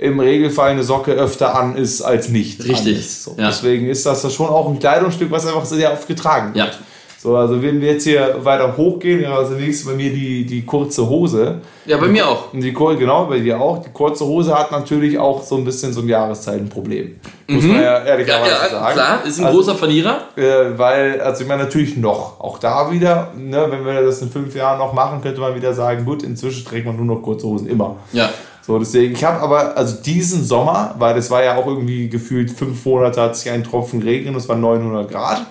im Regelfall eine Socke öfter an ist als nicht. Richtig, ist. So. ja. Deswegen ist das schon auch ein Kleidungsstück, was einfach sehr oft getragen wird. Ja. So, also wenn wir jetzt hier weiter hochgehen, ja, also nächstes bei mir die, die kurze Hose. Ja, bei mir auch. Die, genau, bei dir auch. Die kurze Hose hat natürlich auch so ein bisschen so ein Jahreszeitenproblem. Muss man ja Ja, ehrlicherweise ja sagen. klar, ist ein Also, großer Verlierer. äh, weil, also ich meine natürlich noch, auch da wieder, ne, wenn wir das in fünf Jahren noch machen, könnte man wieder sagen, gut, inzwischen trägt man nur noch kurze Hosen, immer. Ja. So, deswegen, ich habe aber, also diesen Sommer, weil das war ja auch irgendwie gefühlt fünf Monate, hat sich ein Tropfen geregnet und es waren 900 Grad.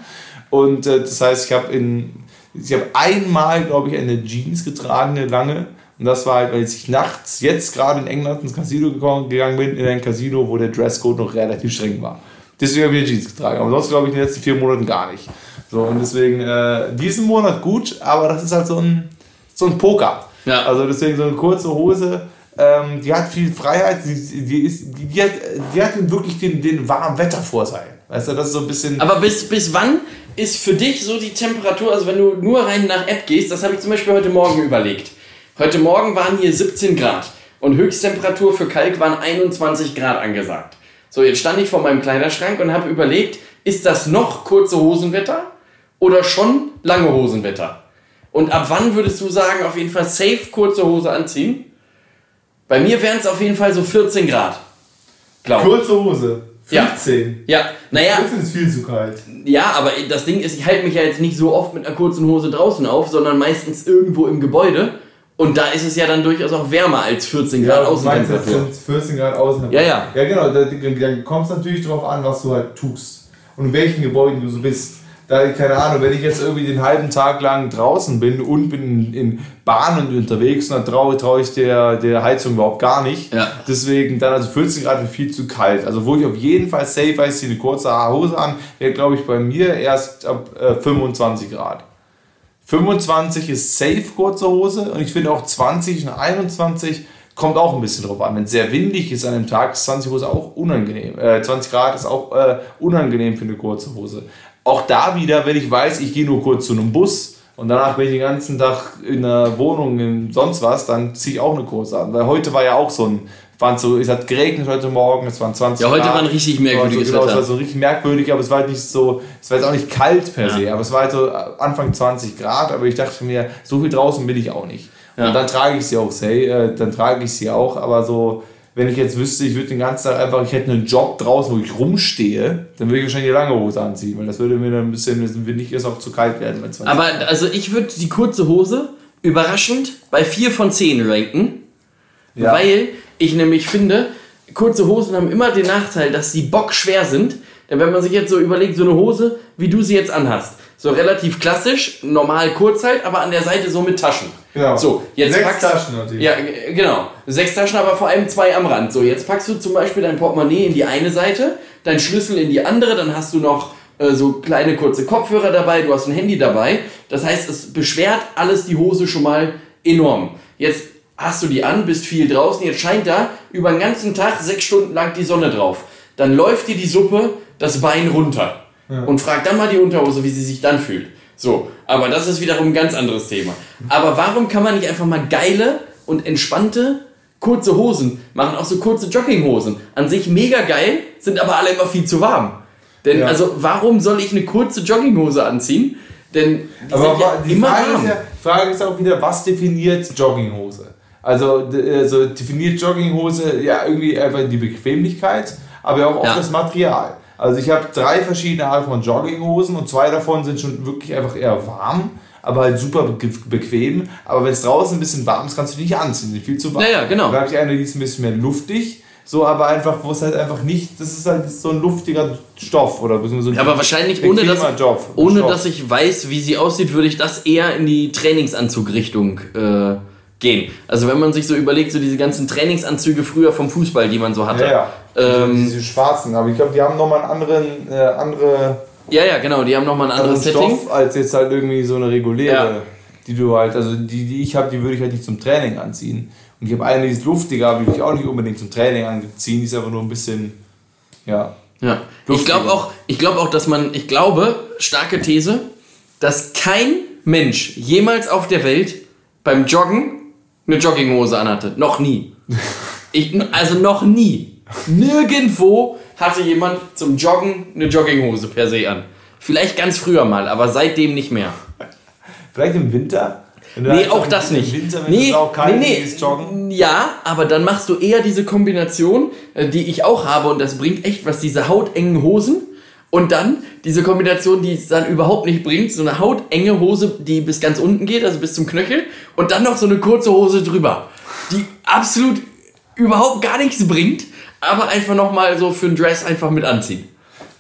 Und äh, das heißt, ich habe in, ich habe einmal, glaube ich, eine Jeans getragen, eine lange. Und das war halt, weil ich nachts jetzt gerade in England ins Casino gekommen, gegangen bin, in ein Casino, wo der Dresscode noch relativ streng war. Deswegen habe ich eine Jeans getragen. Aber sonst glaube ich in den letzten vier Monaten gar nicht. So, und deswegen äh, diesen Monat gut, aber das ist halt so ein, so ein Poker. Ja. Also deswegen so eine kurze Hose, ähm, die hat viel Freiheit, die, die, ist, die, hat, die hat wirklich den, den warmen Wettervorteil. Weißt du, das ist so ein bisschen. Aber bis, bis wann ist für dich so die Temperatur, also wenn du nur rein nach App gehst, das habe ich zum Beispiel heute Morgen überlegt. Heute Morgen waren hier 17 Grad und Höchsttemperatur für Kalk waren 21 Grad angesagt. So, jetzt stand ich vor meinem Kleiderschrank und habe überlegt, ist das noch kurze Hosenwetter oder schon lange Hosenwetter? Und ab wann würdest du sagen, auf jeden Fall safe kurze Hose anziehen? Bei mir wären es auf jeden Fall so 14 Grad. Glaube ich. kurze Hose. Ja. 15. Ja, naja, Das ist viel zu kalt. ja, aber das Ding ist, ich halte mich ja jetzt nicht so oft mit einer kurzen Hose draußen auf, sondern meistens irgendwo im Gebäude. Und da ist es ja dann durchaus auch wärmer als 14 Grad du meinst, jetzt Außentemperatur. sind 14 Grad außen. Ja, ja. Ja, genau. Da, dann kommt es natürlich darauf an, was du halt tust. Und in welchen Gebäuden du so bist. Da, keine Ahnung, wenn ich jetzt irgendwie den halben Tag lang draußen bin und bin in, Bahnen unterwegs, dann traue trau ich der, der Heizung überhaupt gar nicht. Ja. Deswegen dann also 14 Grad wird viel zu kalt. Also wo ich auf jeden Fall safe weiß, ziehe eine kurze Hose an, wäre glaube ich bei mir erst ab äh, 25 Grad. 25 ist safe kurze Hose und ich finde auch 20 und 21 kommt auch ein bisschen drauf an. Wenn es sehr windig ist an dem Tag, ist 20 Hose auch unangenehm. Äh, 20 Grad ist auch äh, unangenehm für eine kurze Hose. Auch da wieder, wenn ich weiß, ich gehe nur kurz zu einem Bus und danach bin ich den ganzen Tag in einer Wohnung, in sonst was, dann ziehe ich auch eine kurze an. Weil heute war ja auch so ein, waren so, es hat geregnet heute Morgen, es waren 20 Ja, heute Grad. war ein richtig merkwürdiges genau, Es war Wetter. so richtig merkwürdig, aber es war halt nicht so, es war jetzt auch nicht kalt per se, aber es war halt so Anfang 20 Grad, aber ich dachte mir, so viel draußen bin ich auch nicht. Ja. Und dann trage ich sie auch, say, äh, dann trage ich sie auch, aber so, wenn ich jetzt wüsste, ich würde den ganzen Tag einfach, ich hätte einen Job draußen, wo ich rumstehe, dann würde ich wahrscheinlich die lange Hose anziehen, weil das würde mir dann ein bisschen, wenn windig ist, auch zu kalt werden. Bei 20 Aber also ich würde die kurze Hose überraschend bei 4 von 10 ranken. Ja. Weil ich nämlich finde, kurze Hosen haben immer den Nachteil, dass sie bockschwer sind. Denn wenn man sich jetzt so überlegt, so eine Hose, wie du sie jetzt anhast, so relativ klassisch, normal kurz halt, aber an der Seite so mit Taschen. Genau. So, jetzt Sechs packst Taschen natürlich. Ja, genau. Sechs Taschen, aber vor allem zwei am Rand. So, jetzt packst du zum Beispiel dein Portemonnaie in die eine Seite, dein Schlüssel in die andere, dann hast du noch äh, so kleine kurze Kopfhörer dabei, du hast ein Handy dabei. Das heißt, es beschwert alles die Hose schon mal enorm. Jetzt hast du die an, bist viel draußen, jetzt scheint da über den ganzen Tag sechs Stunden lang die Sonne drauf. Dann läuft dir die Suppe das Bein runter. Und frag dann mal die Unterhose, wie sie sich dann fühlt. So, aber das ist wiederum ein ganz anderes Thema. Aber warum kann man nicht einfach mal geile und entspannte kurze Hosen machen? Auch so kurze Jogginghosen. An sich mega geil, sind aber alle immer viel zu warm. Denn Ja. also, warum soll ich eine kurze Jogginghose anziehen? Denn die Aber ja die immer Frage warm. ist, ja, Frage ist auch wieder, was definiert Jogginghose? Also, also definiert Jogginghose ja irgendwie einfach die Bequemlichkeit, aber auch oft Ja. das Material. Also ich habe drei verschiedene Arten von Jogginghosen und zwei davon sind schon wirklich einfach eher warm, aber halt super be bequem. Aber wenn es draußen ein bisschen warm ist, kannst du die nicht anziehen, die sind viel zu warm. Ja, ja, genau. Dann habe ich eine, die ist ein bisschen mehr luftig, so aber einfach, wo es halt einfach nicht, das ist halt so ein luftiger Stoff oder so ein Ja, aber wahrscheinlich ohne dass, Job, ohne Stoff. dass ich weiß, wie sie aussieht, würde ich das eher in die Trainingsanzugrichtung äh, gehen. Also wenn man sich so überlegt, so diese ganzen Trainingsanzüge früher vom Fußball, die man so hatte. Ja, ja. Ähm, diese schwarzen, aber ich glaube, die haben nochmal einen anderen, äh, andere, Ja, ja, genau, die haben nochmal ein anderen Setting. Stoff als jetzt halt irgendwie so eine reguläre, Ja. die du halt, also die, die ich habe, die würde ich halt nicht zum Training anziehen. Und ich habe eine, die ist luftiger, aber die würde ich auch nicht unbedingt zum Training anziehen, die ist einfach nur ein bisschen, ja. Ja. Ich Luftiger. glaube auch, ich glaube auch, dass man, ich glaube, starke These, dass kein Mensch jemals auf der Welt beim Joggen eine Jogginghose anhatte. Noch nie. Ich, also noch nie. Nirgendwo hatte jemand zum Joggen eine Jogginghose per se an. Vielleicht ganz früher mal, aber seitdem nicht mehr. Vielleicht im Winter? Nee, halt auch das nicht. Winter, wenn nee, es auch kalt nee, nee. Ja, aber dann machst du eher diese Kombination, äh, die ich auch habe und das bringt echt was, diese hautengen Hosen und dann diese Kombination, die es dann überhaupt nicht bringt, so eine hautenge Hose, die bis ganz unten geht, also bis zum Knöchel und dann noch so eine kurze Hose drüber, die absolut überhaupt gar nichts bringt, aber einfach nochmal so für ein Dress einfach mit anziehen.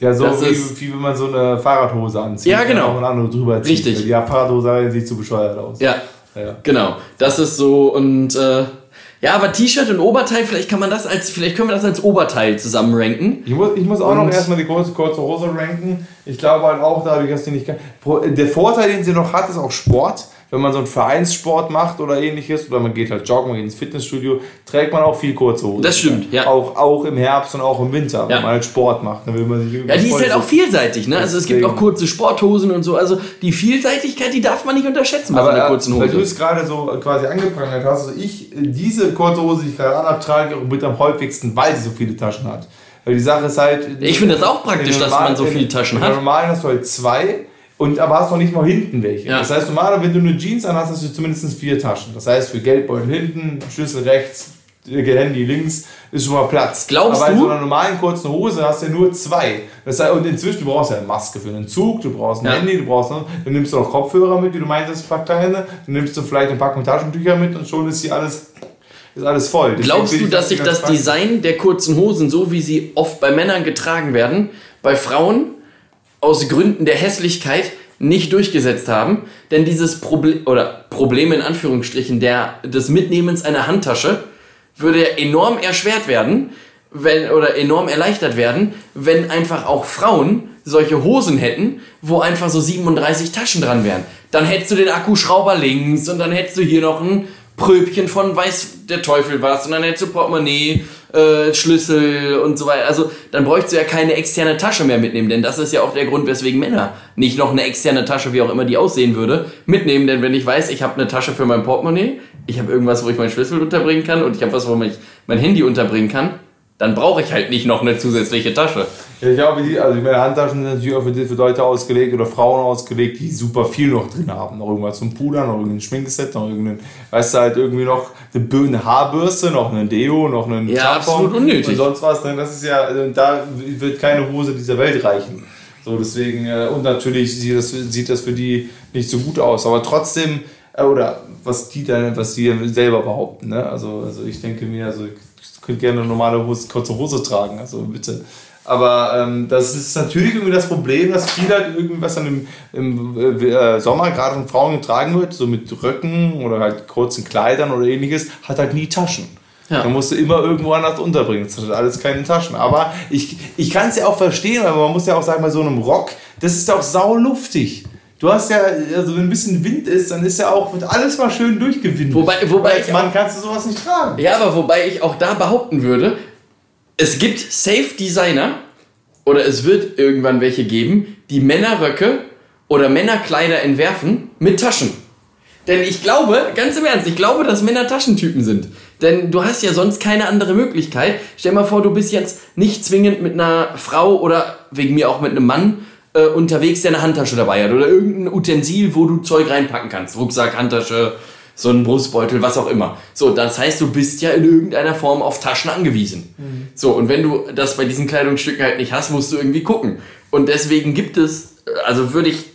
Ja, so wie, ist- wie wenn man so eine Fahrradhose anzieht. Ja, genau. Und eine andere drüber zieht. Richtig. Ja, Fahrradhose sieht zu bescheuert aus. Ja, Ja. Genau, das ist so und äh, ja, aber T-Shirt und Oberteil, vielleicht kann man das als, vielleicht können wir das als Oberteil zusammen ranken. Ich muss, ich muss auch noch Und- erstmal die kurze, kurze Hose ranken. Ich glaube halt auch, dadurch, dass die nicht kann. Der Vorteil, den sie noch hat, ist auch Sport. Wenn man so einen Vereinssport macht oder ähnliches, oder man geht halt joggen, man geht ins Fitnessstudio, trägt man auch viel kurze Hose. Das stimmt, ja. Auch, auch im Herbst und auch im Winter, wenn Ja. man halt Sport macht. Dann will man sich Ja, die ist halt auch vielseitig, ne? Also es gibt auch kurze Sporthosen und so. Also die Vielseitigkeit, die darf man nicht unterschätzen bei so einer äh, kurzen weil du Hose. es gerade so quasi angeprangert hast, also ich, äh, diese kurze Hose, die ich gerade anhabe, trage mit am häufigsten, weil sie so viele Taschen hat. Weil die Sache ist halt. Ich finde das auch praktisch, dass man so viele Taschen hat. normalen hast du halt zwei. Und aber hast noch nicht mal hinten welche. Ja. Das heißt, normalerweise, wenn du eine Jeans anhast, hast du zumindest vier Taschen. Das heißt, für Geldbeutel hinten, Schlüssel rechts, äh, Handy links, ist schon mal Platz. Glaubst aber in du? so einer normalen kurzen Hose hast du ja nur zwei. Das heißt, und inzwischen, du brauchst ja eine Maske für einen Zug, du brauchst ein Ja. Handy, du brauchst noch, dann nimmst du noch Kopfhörer mit, wie du meintest, pack kleine, dann nimmst du vielleicht eine Packung Taschentücher mit und schon ist hier alles, ist alles voll. Deswegen Glaubst du, dass sich das praktisch. Design der kurzen Hosen, so wie sie oft bei Männern getragen werden, bei Frauen aus Gründen der Hässlichkeit nicht durchgesetzt haben? Denn dieses Problem oder Problem in Anführungsstrichen der, des Mitnehmens einer Handtasche würde enorm erschwert werden, wenn, oder enorm erleichtert werden, wenn einfach auch Frauen solche Hosen hätten, wo einfach so 37 Taschen dran wären. Dann hättest du den Akkuschrauber links und dann hättest du hier noch ein Pröbchen von weiß der Teufel was und dann hättest du Portemonnaie, äh, Schlüssel und so weiter. Also dann bräuchtest du ja keine externe Tasche mehr mitnehmen, denn das ist ja auch der Grund, weswegen Männer nicht noch eine externe Tasche, wie auch immer die aussehen würde, mitnehmen. Denn wenn ich weiß, ich habe eine Tasche für mein Portemonnaie, ich habe irgendwas, wo ich meinen Schlüssel unterbringen kann und ich habe was, wo ich mein Handy unterbringen kann, dann brauche ich halt nicht noch eine zusätzliche Tasche. Ja, ich glaube, die, also meine Handtaschen sind natürlich auch für, die- für Leute ausgelegt oder Frauen ausgelegt, die super viel noch drin haben. Noch irgendwas zum Pudern, noch irgendein Schminkset, noch irgendein, weißt du, halt irgendwie noch eine, eine Haarbürste, noch ein Deo, noch einen Ja, absolut unnötig. und sonst was. Denn das ist ja, also da wird keine Hose dieser Welt reichen. So, deswegen, äh, und natürlich sieht das, sieht das für die nicht so gut aus. Aber trotzdem, Äh, oder was die dann, was die selber behaupten. Ne? Also, also ich denke mir, also ich könnte gerne eine normale Hose, kurze Hose tragen, also bitte. Aber ähm, das ist natürlich irgendwie das Problem, dass viel halt irgendwas dann im, im äh, Sommer gerade von Frauen getragen wird, so mit Röcken oder halt kurzen Kleidern oder ähnliches, hat halt nie Taschen. Ja. Da musst du immer irgendwo anders unterbringen. Das hat alles keine Taschen. Aber ich, ich kann es ja auch verstehen, weil man muss ja auch sagen, bei so einem Rock, das ist auch sauluftig. Du hast ja, also wenn ein bisschen Wind ist, dann ist ja auch, wird alles mal schön durchgewindet. Wobei, wobei Als Mann kannst du sowas nicht tragen. Ja, aber wobei ich auch da behaupten würde, es gibt Safe Designer oder es wird irgendwann welche geben, die Männerröcke oder Männerkleider entwerfen mit Taschen. Denn ich glaube, ganz im Ernst, ich glaube, dass Männer Taschentypen sind. Denn du hast ja sonst keine andere Möglichkeit. Stell dir mal vor, du bist jetzt nicht zwingend mit einer Frau oder wegen mir auch mit einem Mann äh, unterwegs, der eine Handtasche dabei hat oder irgendein Utensil, wo du Zeug reinpacken kannst. Rucksack, Handtasche, so ein Brustbeutel, was auch immer. So, das heißt, du bist ja in irgendeiner Form auf Taschen angewiesen. Mhm. So, und wenn du das bei diesen Kleidungsstücken halt nicht hast, musst du irgendwie gucken. Und deswegen gibt es, also würde ich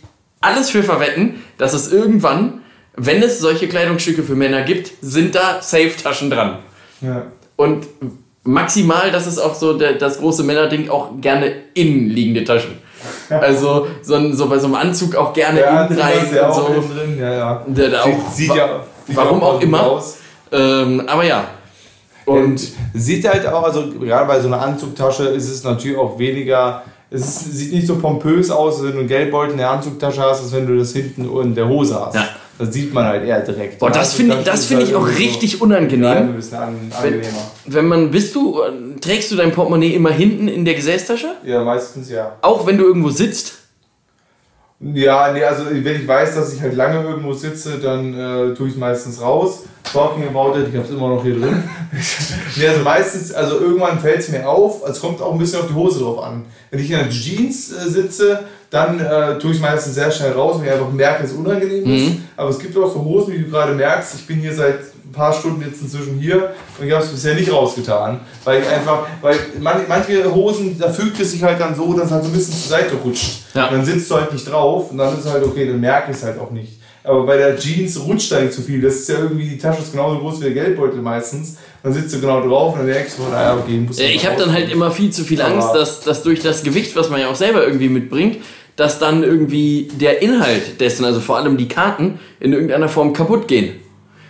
alles für verwetten, dass es irgendwann, wenn es solche Kleidungsstücke für Männer gibt, sind da Safe-Taschen dran. Ja. Und maximal, das ist auch so der, das große Männerding, auch gerne innenliegende Taschen. Also so, so bei so einem Anzug auch gerne ja, innen rein. Ja, und so. drin. Ja, ja. Der, der auch, sieht ja, sieht warum auch, auch immer. Aus. Ähm, aber ja. Und sieht halt auch, also gerade bei so einer Anzugtasche ist es natürlich auch weniger, es ist, sieht nicht so pompös aus, wenn du einen Geldbeutel in der Anzugtasche hast, als wenn du das hinten in der Hose hast. Ja. Das sieht man halt eher direkt. Boah, das finde das find ich auch richtig unangenehm. Ein bisschen angenehmer. Wenn, wenn man, bist du, trägst du dein Portemonnaie immer hinten in der Gesäßtasche? Ja, meistens ja. Auch wenn du irgendwo sitzt? Ja, nee, also wenn ich weiß, dass ich halt lange irgendwo sitze, dann äh, tue ich es meistens raus. Talking about it, ich habe es immer noch hier drin. nee, also meistens, also irgendwann fällt es mir auf, es kommt auch ein bisschen auf die Hose drauf an. Wenn ich in der Jeans äh, sitze, dann äh, tue ich meistens sehr schnell raus, wenn ich einfach merke, dass es unangenehm ist. Mhm. Aber es gibt auch so Hosen, wie du gerade merkst, ich bin hier seit ein paar Stunden jetzt inzwischen hier und ich habe es bisher nicht rausgetan. Weil ich einfach, weil manche Hosen, da fügt es sich halt dann so, dass es halt so ein bisschen zur Seite rutscht. Ja. Und dann sitzt du halt nicht drauf und dann ist es halt okay, dann merke ich es halt auch nicht. Aber bei der Jeans rutscht da nicht zu viel. Das ist ja irgendwie, die Tasche ist genauso groß wie der Geldbeutel meistens. Dann sitzt du genau drauf und dann merkst du, naja, okay, muss Ich habe dann halt immer viel zu viel Angst, dass, dass durch das Gewicht, was man ja auch selber irgendwie mitbringt, dass dann irgendwie der Inhalt dessen, also vor allem die Karten, in irgendeiner Form kaputt gehen.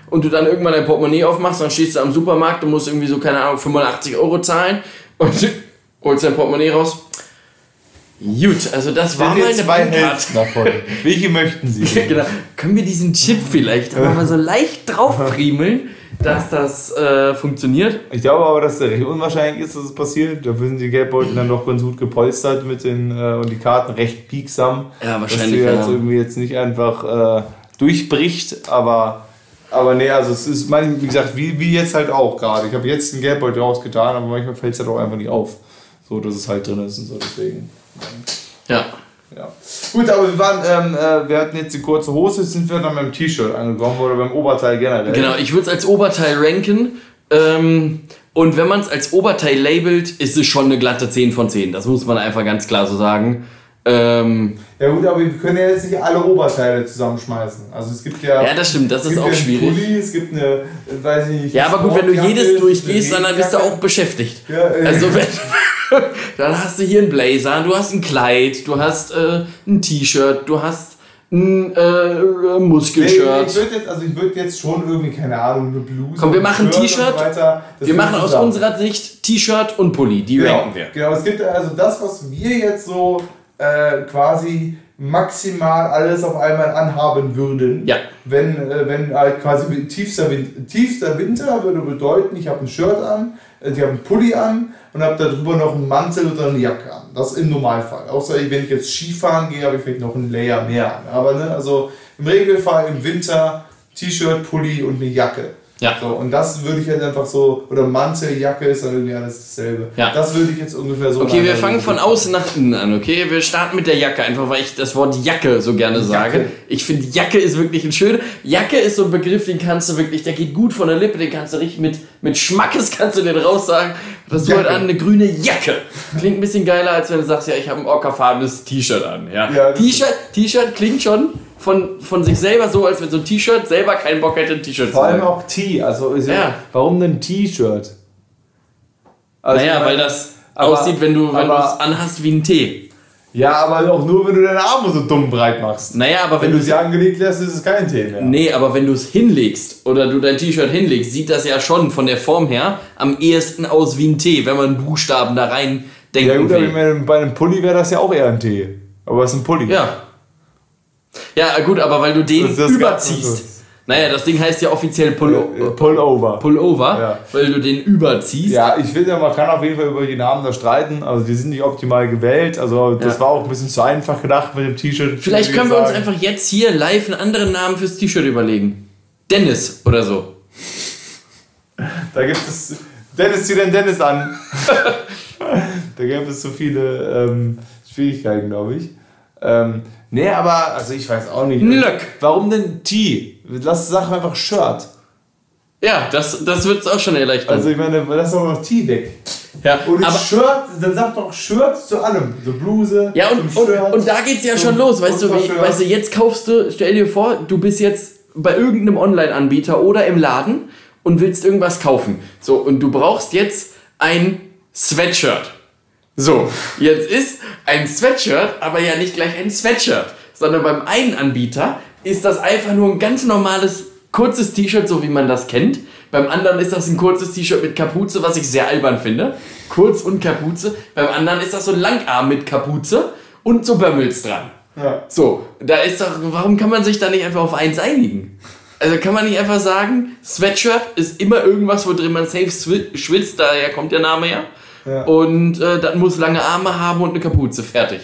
Und du dann irgendwann dein Portemonnaie aufmachst, dann stehst du am Supermarkt und musst irgendwie so, keine Ahnung, 85 Euro zahlen und holst dein Portemonnaie raus. Gut, also das war meine zwei Hälften davon. Welche möchten Sie? genau. Können wir diesen Chip vielleicht mal so leicht draufriemeln? dass das äh, funktioniert. Ich glaube aber, dass es recht unwahrscheinlich ist, dass es passiert. Da sind die Geldbeutel dann doch ganz gut gepolstert mit den äh, und die Karten recht pieksam. Ja, wahrscheinlich. Dass die jetzt irgendwie jetzt nicht einfach äh, durchbricht, aber aber nee, also es ist, mein, wie gesagt, wie, wie jetzt halt auch gerade. Ich habe jetzt den Geldbeutel rausgetan, aber manchmal fällt es halt auch einfach nicht auf. So, dass es halt drin ist und so, deswegen. Ja. Ja. Gut, aber wir waren, ähm, äh, wir hatten jetzt die kurze Hose, sind wir dann beim T-Shirt angekommen oder beim Oberteil generell. Genau, ich würde es als Oberteil ranken. Ähm, und wenn man es als Oberteil labelt, ist es schon eine glatte 10 von 10. Das muss man einfach ganz klar so sagen. Ähm, ja gut, aber wir können ja jetzt nicht alle Oberteile zusammenschmeißen. Also es gibt ja. Ja, das stimmt, das ist auch schwierig. Pulli, es gibt eine, weiß ich nicht. Ja, aber gut, wenn du jedes durchgehst, dann bist du auch beschäftigt. Ja, äh. Also wenn, dann hast du hier einen Blazer, du hast ein Kleid, du hast äh, ein T-Shirt, du hast ein äh, Muskelshirt. Nee, ich würde jetzt, also ich würde jetzt schon irgendwie, keine Ahnung, eine Bluse. Komm, wir machen ein T-Shirt. Wir machen aus unserer Sicht T-Shirt und Pulli, die genau, ranken wir. Genau, es gibt also das, was wir jetzt so äh, quasi maximal alles auf einmal anhaben würden. Ja. Wenn, äh, wenn halt quasi tiefster, Win tiefster Winter würde bedeuten, ich habe ein Shirt an, äh, ich habe einen Pulli an und habe darüber noch einen Mantel oder eine Jacke an. Das im Normalfall. Außer wenn ich jetzt Skifahren gehe, habe ich vielleicht noch einen Layer mehr an. Aber ne, also im Regelfall im Winter T-Shirt, Pulli und eine Jacke. Ja. So, und das würde ich jetzt einfach so, oder Mantel, Jacke ist dann irgendwie alles dasselbe. Ja. Das würde ich jetzt ungefähr so Okay, wir fangen von außen nach innen an, okay? Wir starten mit der Jacke, einfach weil ich das Wort Jacke so gerne sage. Jacke. Ich finde, Jacke ist wirklich ein schöner. Jacke ist so ein Begriff, den kannst du wirklich, der geht gut von der Lippe, den kannst du richtig mit, mit Schmackes kannst du den raussagen. Das wird an eine grüne Jacke. Klingt ein bisschen geiler, als wenn du sagst, ja, ich habe ein ockerfarbenes T-Shirt an. Ja. ja T-Shirt, T-Shirt klingt schon von, von sich selber so, als wenn so ein T-Shirt selber keinen Bock hätte, ein T-Shirt zu Vor allem auch T. Also ist ja. Warum denn T-Shirt? Also Naja, meine- weil das aber- aussieht, wenn du es anhast wie ein Tee. Ja, aber auch nur, wenn du deine Arme so dumm breit machst. Naja, aber Wenn wenn du sie angelegt lässt, ist es kein Tee mehr. Nee, aber wenn du es hinlegst oder du dein T-Shirt hinlegst, sieht das ja schon von der Form her am ehesten aus wie ein T, wenn man Buchstaben da rein denken Ja gut, aber bei einem Pulli wäre das ja auch eher ein Tee. Aber es ist ein Pulli. Ja. Ja, gut, aber weil du den Das- überziehst. Naja, das Ding heißt ja offiziell Pull Äh, Pullover. Pullover, Ja. weil du den überziehst. Ja, ich finde, man kann auf jeden Fall über die Namen da streiten. Also die sind nicht optimal gewählt. Also das Ja. war auch ein bisschen zu einfach gedacht mit dem T-Shirt. Vielleicht können wir uns einfach jetzt hier live einen anderen Namen fürs T-Shirt überlegen. Dennis oder so. Da gibt es. Dennis, zieh den Dennis an. da gibt es so viele ähm, Schwierigkeiten, glaube ich. Ähm, nee, aber, also ich weiß auch nicht. Nlöck. Warum denn T? Lass Sachen einfach Shirt. Ja, das, das wird es auch schon erleichtern. Also ich meine, lass doch noch T weg. ja, Und aber, Shirt, dann sag doch Shirt zu allem. So Bluse, ja und, und, und da geht's ja schon los. Weißt du, wie, weißt du, jetzt kaufst du, stell dir vor, du bist jetzt bei irgendeinem Online-Anbieter oder im Laden und willst irgendwas kaufen. So, und du brauchst jetzt ein Sweatshirt. So, jetzt ist ein Sweatshirt aber ja nicht gleich ein Sweatshirt, sondern beim einen Anbieter ist das einfach nur ein ganz normales kurzes T-Shirt, so wie man das kennt. Beim anderen ist das ein kurzes T-Shirt mit Kapuze, was ich sehr albern finde. Kurz und Kapuze. Beim anderen ist das so ein Langarm mit Kapuze und Bömmels dran. Ja. So, da ist doch, warum kann man sich da nicht einfach auf eins einigen? Also kann man nicht einfach sagen, Sweatshirt ist immer irgendwas, wo drin man safe schwitzt, daher kommt der Name ja. Ja. Und äh, das muss lange Arme haben und eine Kapuze, fertig.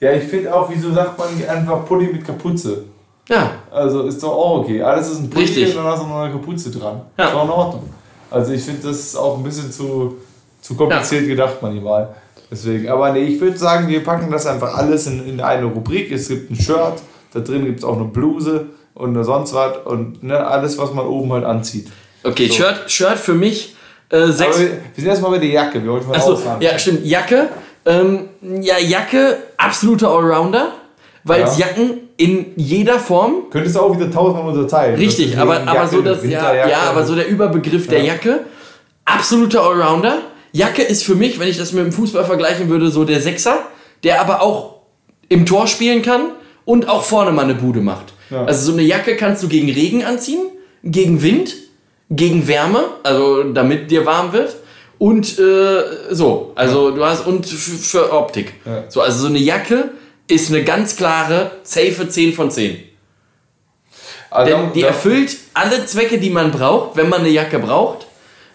Ja, ich finde auch, wieso sagt man einfach Pulli mit Kapuze? Ja, Also ist doch auch okay. Alles ist ein Pulli Richtig. und dann hast du noch eine Kapuze dran. Ja. Ist auch in Ordnung. Also ich finde das ist auch ein bisschen zu, zu kompliziert gedacht manchmal. Deswegen, aber nee, ich würde sagen, wir packen das einfach alles in, in eine Rubrik. Es gibt ein Shirt, da drin gibt es auch eine Bluse und sonst was und ne, alles, was man oben halt anzieht. okay, So. Shirt, Shirt für mich äh, sechs. wir, wir sind erstmal bei der Jacke. Wir wollten mal Achso, ja, stimmt. Jacke. Ähm, ja, Jacke, absoluter Allrounder, weil Ja. Jacken in jeder Form Könntest du auch wieder tausendmal unterteilen. Richtig, aber, aber so das, ja, ja, aber so der Überbegriff der Ja. Jacke, absoluter Allrounder. Jacke ist für mich, wenn ich das mit dem Fußball vergleichen würde, so der Sechser, der aber auch im Tor spielen kann und auch vorne mal eine Bude macht. Ja. Also so eine Jacke kannst du gegen Regen anziehen, gegen Wind, gegen Wärme, also damit dir warm wird. Und äh, so, also du hast und für Optik. Ja. So, also so eine Jacke ist eine ganz klare, safe 10 von 10. Also Denn die erfüllt alle Zwecke, die man braucht, wenn man eine Jacke braucht.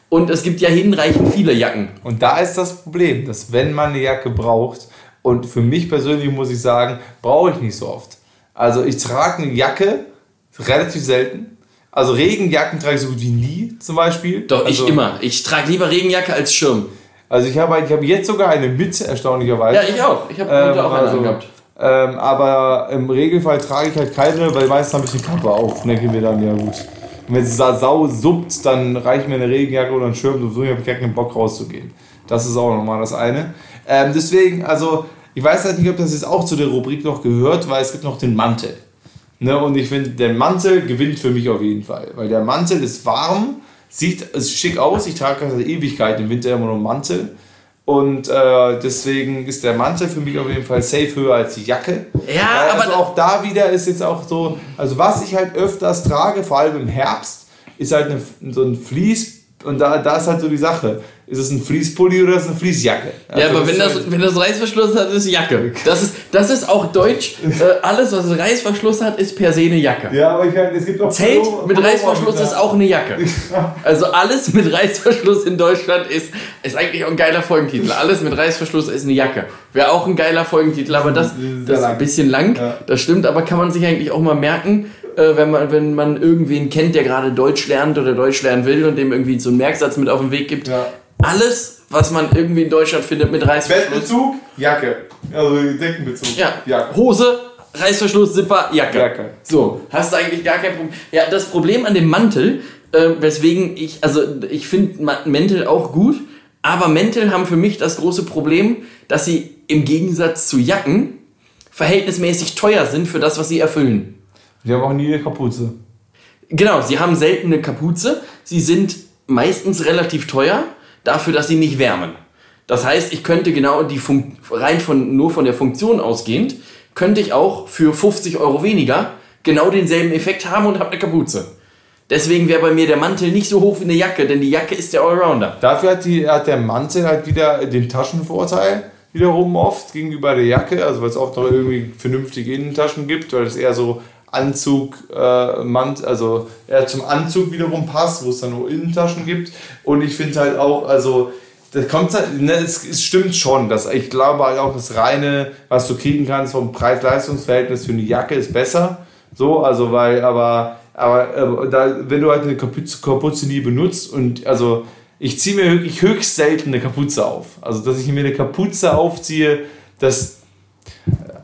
Und es gibt ja hinreichend viele Jacken. Und da ist das Problem, dass wenn man eine Jacke braucht, und für mich persönlich muss ich sagen, brauche ich nicht so oft. Also ich trage eine Jacke relativ selten. Also Regenjacken trage ich so gut wie nie zum Beispiel. Doch, also, ich immer. Ich trage lieber Regenjacke als Schirm. Also ich habe, ich habe jetzt sogar eine mit, erstaunlicherweise. Ja, ich auch. Ich habe Ähm, auch eine also, angehabt. ähm, aber im Regelfall trage ich halt keine, weil meistens habe ich die Kappe auf. Und denke mir dann, ja gut. Und wenn es da sau suppt, dann reicht mir eine Regenjacke oder ein Schirm. So habe ich gar keinen Bock rauszugehen. Das ist auch nochmal das eine. Ähm, deswegen, also, ich weiß halt nicht, ob das jetzt auch zu der Rubrik noch gehört, weil es gibt noch den Mantel. Ne, und ich finde, der Mantel gewinnt für mich auf jeden Fall. Weil der Mantel ist warm, sieht ist schick aus. Ich trage seit Ewigkeit im Winter immer nur einen Mantel. Und äh, deswegen ist der Mantel für mich auf jeden Fall safe höher als die Jacke. Ja, Weil aber also auch da wieder ist jetzt auch so, also was ich halt öfters trage, vor allem im Herbst, ist halt eine, so ein Fleece. Und da, da ist halt so die Sache. Ist es ein Fleece-Pulli oder ist es eine Fleece-Jacke? ja, Also aber wenn das, wenn das Reißverschluss hat, ist Jacke. Das ist, das ist auch deutsch. Äh, alles, was Reißverschluss hat, ist per se eine Jacke. Ja, aber ich meine, es gibt auch Zelt Pullover- mit Reißverschluss Pullover ist auch eine Jacke. Also alles mit Reißverschluss in Deutschland ist, ist eigentlich auch ein geiler Folgentitel. Alles mit Reißverschluss ist eine Jacke. Wäre auch ein geiler Folgentitel, aber das, das ist ein bisschen lang. Ja. Das stimmt, aber kann man sich eigentlich auch mal merken, äh, wenn, man, wenn man irgendwen kennt, der gerade Deutsch lernt oder Deutsch lernen will und dem irgendwie so einen Merksatz mit auf den Weg gibt. Ja. Alles, was man irgendwie in Deutschland findet mit Reißverschluss. Bettbezug, Jacke. Also Deckenbezug. Ja. Jacke. Hose, Reißverschluss, Zipper, Jacke. Jacke. So, hast du eigentlich gar kein Problem. Ja, das Problem an dem Mantel, äh, weswegen ich, also ich finde Mäntel auch gut, aber Mäntel haben für mich das große Problem, dass sie im Gegensatz zu Jacken verhältnismäßig teuer sind für das, was sie erfüllen. Die haben auch nie eine Kapuze. Genau, sie haben selten eine Kapuze. Sie sind meistens relativ teuer, dafür, dass sie nicht wärmen. Das heißt, ich könnte genau die Fun rein von nur von der Funktion ausgehend, könnte ich auch für 50 Euro weniger genau denselben Effekt haben und habe eine Kapuze. Deswegen wäre bei mir der Mantel nicht so hoch wie eine Jacke, denn die Jacke ist der Allrounder. Dafür hat, die, hat der Mantel halt wieder den Taschenvorteil wiederum oft gegenüber der Jacke, also weil es oft noch irgendwie vernünftige Innentaschen gibt, weil es eher so Anzug, äh, Mant, also eher zum Anzug wiederum passt, wo es dann nur Innentaschen gibt. Und ich finde halt auch, also das kommt halt, ne, es, es, stimmt schon, dass ich glaube halt auch das reine, was du kriegen kannst vom Preis-Leistungs-Verhältnis für eine Jacke ist besser. So, also weil, aber, aber äh, da, wenn du halt eine Kapuze, Kapuze nie benutzt und also ich ziehe mir wirklich höchst selten eine Kapuze auf. Also dass ich mir eine Kapuze aufziehe, das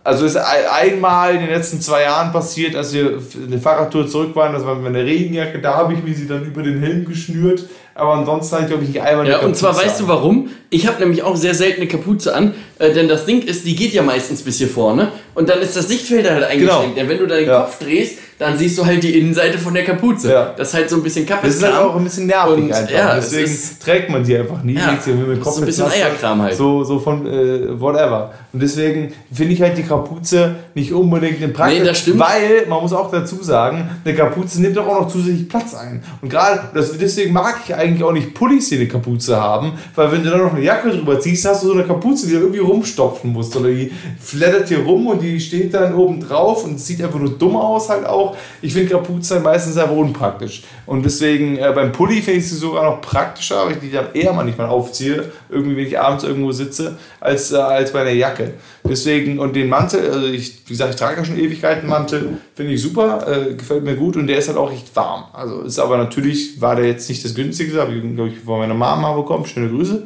also ist einmal in den letzten zwei Jahren passiert, als wir eine Fahrradtour zurück waren, das war mit meiner Regenjacke, da habe ich mir sie dann über den Helm geschnürt aber ansonsten habe ich, glaube ich, nicht einmal eine Ja, und zwar weißt an. du warum? Ich habe nämlich auch sehr selten eine Kapuze an, äh, denn das Ding ist, die geht ja meistens bis hier vorne und dann ist das Sichtfeld halt eingeschränkt. Genau. Denn wenn du deinen ja. Kopf drehst, dann siehst du halt die Innenseite von der Kapuze. Ja. Das ist halt so ein bisschen kaputt. Das ist halt auch ein bisschen nervig und, einfach. Ja, Deswegen ist, trägt man die einfach nie. Ja, hier mit dem Kopf so ein bisschen Eierkram halt. So, so von äh, whatever. Und deswegen finde ich halt die Kapuze nicht unbedingt in Praxis. Nee, das stimmt. Weil, man muss auch dazu sagen, eine Kapuze nimmt doch auch noch zusätzlich Platz ein. Und gerade, deswegen mag ich eigentlich auch nicht Pullis, die eine Kapuze haben, weil wenn du da noch eine Jacke drüber ziehst, hast du so eine Kapuze, die du irgendwie rumstopfen musst oder die flattert hier rum und die steht dann oben drauf und sieht einfach nur dumm aus halt auch. Ich finde Kapuzen meistens einfach unpraktisch und deswegen äh, beim Pulli finde ich sie sogar noch praktischer, weil ich die dann eher manchmal aufziehe, irgendwie wenn ich abends irgendwo sitze, als, äh, als bei einer Jacke. Deswegen und den Mantel, also ich, wie gesagt, ich trage ja schon Ewigkeiten Mantel, finde ich super, äh, gefällt mir gut und der ist halt auch echt warm. Also ist aber natürlich, war der jetzt nicht das günstigste, habe ich glaube ich von meiner Mama bekommen, schöne Grüße.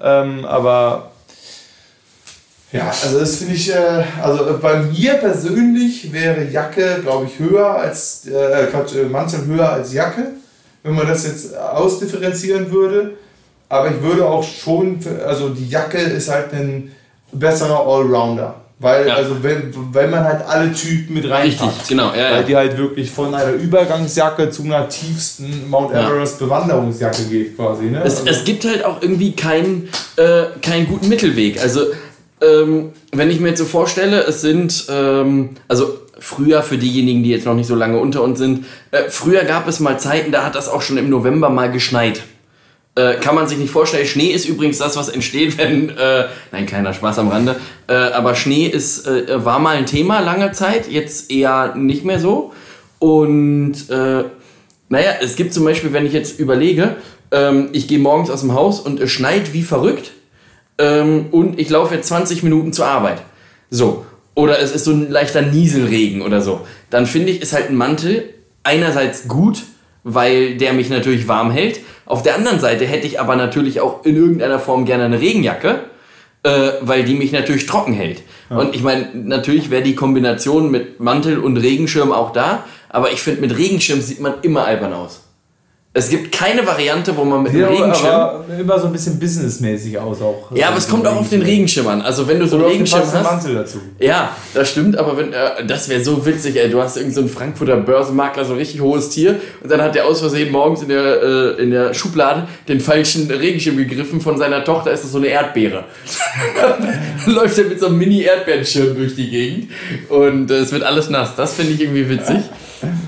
Ähm, aber ja, also das finde ich, äh, also bei mir persönlich wäre Jacke, glaube ich, höher als, äh, äh, Mantel höher als Jacke, wenn man das jetzt ausdifferenzieren würde. Aber ich würde auch schon, also die Jacke ist halt ein besserer Allrounder. Weil, ja. also wenn, wenn man halt alle Typen mit reinpackt. Richtig, genau. Ja, weil die halt wirklich von einer Übergangsjacke zu einer tiefsten Mount Everest Bewanderungsjacke geht quasi. Ne? Es, also es gibt halt auch irgendwie keinen äh, keinen guten Mittelweg. Also ähm, wenn ich mir jetzt so vorstelle, es sind, ähm, also früher für diejenigen, die jetzt noch nicht so lange unter uns sind, äh, früher gab es mal Zeiten, da hat das auch schon im November mal geschneit. Äh, kann man sich nicht vorstellen. Schnee ist übrigens das, was entsteht, wenn. Äh, nein, kleiner Spaß am Rande. Äh, aber Schnee ist, äh, war mal ein Thema lange Zeit, jetzt eher nicht mehr so. Und äh, naja, es gibt zum Beispiel, wenn ich jetzt überlege, ähm, ich gehe morgens aus dem Haus und es schneit wie verrückt ähm, und ich laufe jetzt 20 Minuten zur Arbeit. So. Oder es ist so ein leichter Nieselregen oder so. Dann finde ich, ist halt ein Mantel einerseits gut, weil der mich natürlich warm hält auf der anderen Seite hätte ich aber natürlich auch in irgendeiner Form gerne eine Regenjacke, äh, weil die mich natürlich trocken hält. Ja. Und ich meine, natürlich wäre die Kombination mit Mantel und Regenschirm auch da, aber ich finde, mit Regenschirm sieht man immer albern aus. Es gibt keine Variante, wo man mit ja, einem Regenschirm. Aber immer so ein bisschen businessmäßig aus auch. Ja, aber es kommt auch auf den Regenschirm an. Also wenn du so einen Regenschirm hast. Mantel dazu. Ja, das stimmt, aber wenn, äh, das wäre so witzig, ey. Du hast irgendeinen so Frankfurter Börsenmakler, so ein richtig hohes Tier, und dann hat der aus Versehen morgens in der, äh, in der Schublade den falschen Regenschirm gegriffen von seiner Tochter, ist das so eine Erdbeere. dann läuft er mit so einem Mini-Erdbeerenschirm durch die Gegend und äh, es wird alles nass. Das finde ich irgendwie witzig.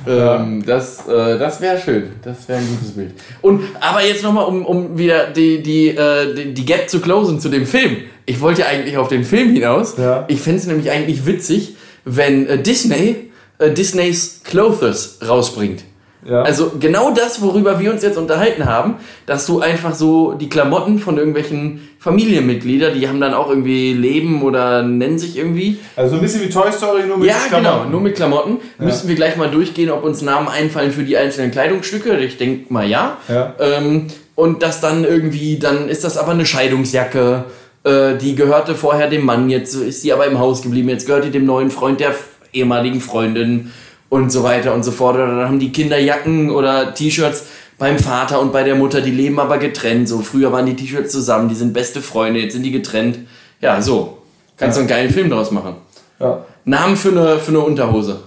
Ähm, das äh, das wäre schön. Das wäre ein gutes Bild. Und aber jetzt nochmal, um, um wieder die, die, äh, die, die Gap zu closen zu dem Film. Ich wollte ja eigentlich auf den Film hinaus. Ja. Ich fände es nämlich eigentlich witzig, wenn äh, Disney äh, Disneys Clothes rausbringt. Ja. Also genau das, worüber wir uns jetzt unterhalten haben, dass du einfach so die Klamotten von irgendwelchen Familienmitgliedern, die haben dann auch irgendwie Leben oder nennen sich irgendwie. Also ein bisschen wie Toy Story, nur mit ja, Klamotten. Ja, genau, nur mit Klamotten. Ja. Müssen wir gleich mal durchgehen, ob uns Namen einfallen für die einzelnen Kleidungsstücke. Ich denke mal ja. ja. Ähm, und das dann irgendwie, dann ist das aber eine Scheidungsjacke. Äh, die gehörte vorher dem Mann, jetzt ist sie aber im Haus geblieben, jetzt gehört die dem neuen Freund der ehemaligen Freundin und so weiter und so fort. Oder dann haben die Kinder Jacken oder T-Shirts beim Vater und bei der Mutter, die leben aber getrennt. So, früher waren die T-Shirts zusammen, die sind beste Freunde, jetzt sind die getrennt. Ja, so. Kannst du ja. einen geilen Film draus machen. Ja. Namen für eine, für eine Unterhose.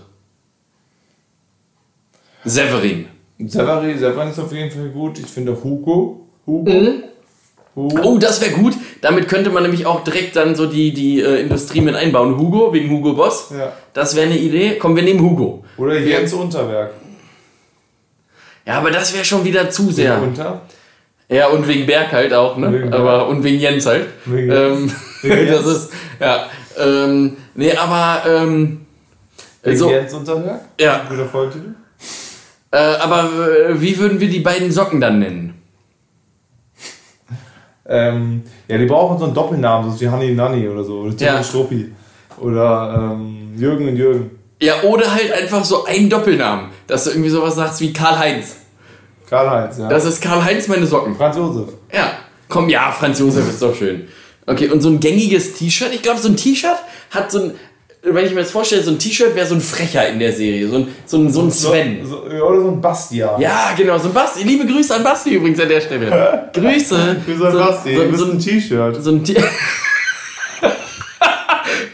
Severin. Severin, Severin ist auf jeden Fall gut. Ich finde Hugo. Hugo. Mhm. Oh, das wäre gut. Damit könnte man nämlich auch direkt dann so die, die äh, Industrie mit einbauen. Hugo, wegen Hugo Boss. Ja. Das wäre eine Idee. Komm, wir nehmen Hugo. Oder Jens Unterwerk. Ja, aber das wäre schon wieder zu sehr. Unter. Ja, und wegen Berg halt auch, ne? Wegen aber, und wegen Jens halt. Wegen ähm, Wegen das Jens. ist, ja. Ähm, nee, aber, ähm, Wegen so, Jens Unterwerk. ja. Guter Folgetitel. Äh, aber äh, wie würden wir die beiden Socken dann nennen? Ähm, ja, die brauchen so einen Doppelnamen, so wie Hanni Nanni oder so. Oder Tim Ja. und Struppi. Oder ähm, Jürgen und Jürgen. Ja, oder halt einfach so einen Doppelnamen, dass du irgendwie sowas sagst wie Karl-Heinz. Karl-Heinz, ja. Das ist Karl-Heinz meine Socken. Franz Josef. Ja, komm, ja, Franz Josef ist doch schön. Okay, und so ein gängiges T-Shirt. Ich glaube, so ein T-Shirt hat so ein, wenn ich mir das vorstelle, so ein T-Shirt wäre so ein Frecher in der Serie. So ein, so ein, so ein Sven. So, so, oder so ein Bastian. Ja, genau, so ein Basti. Liebe Grüße an Basti übrigens an der Stelle. Grüße. Für so ein Basti. So, so, ein T-Shirt. so ein T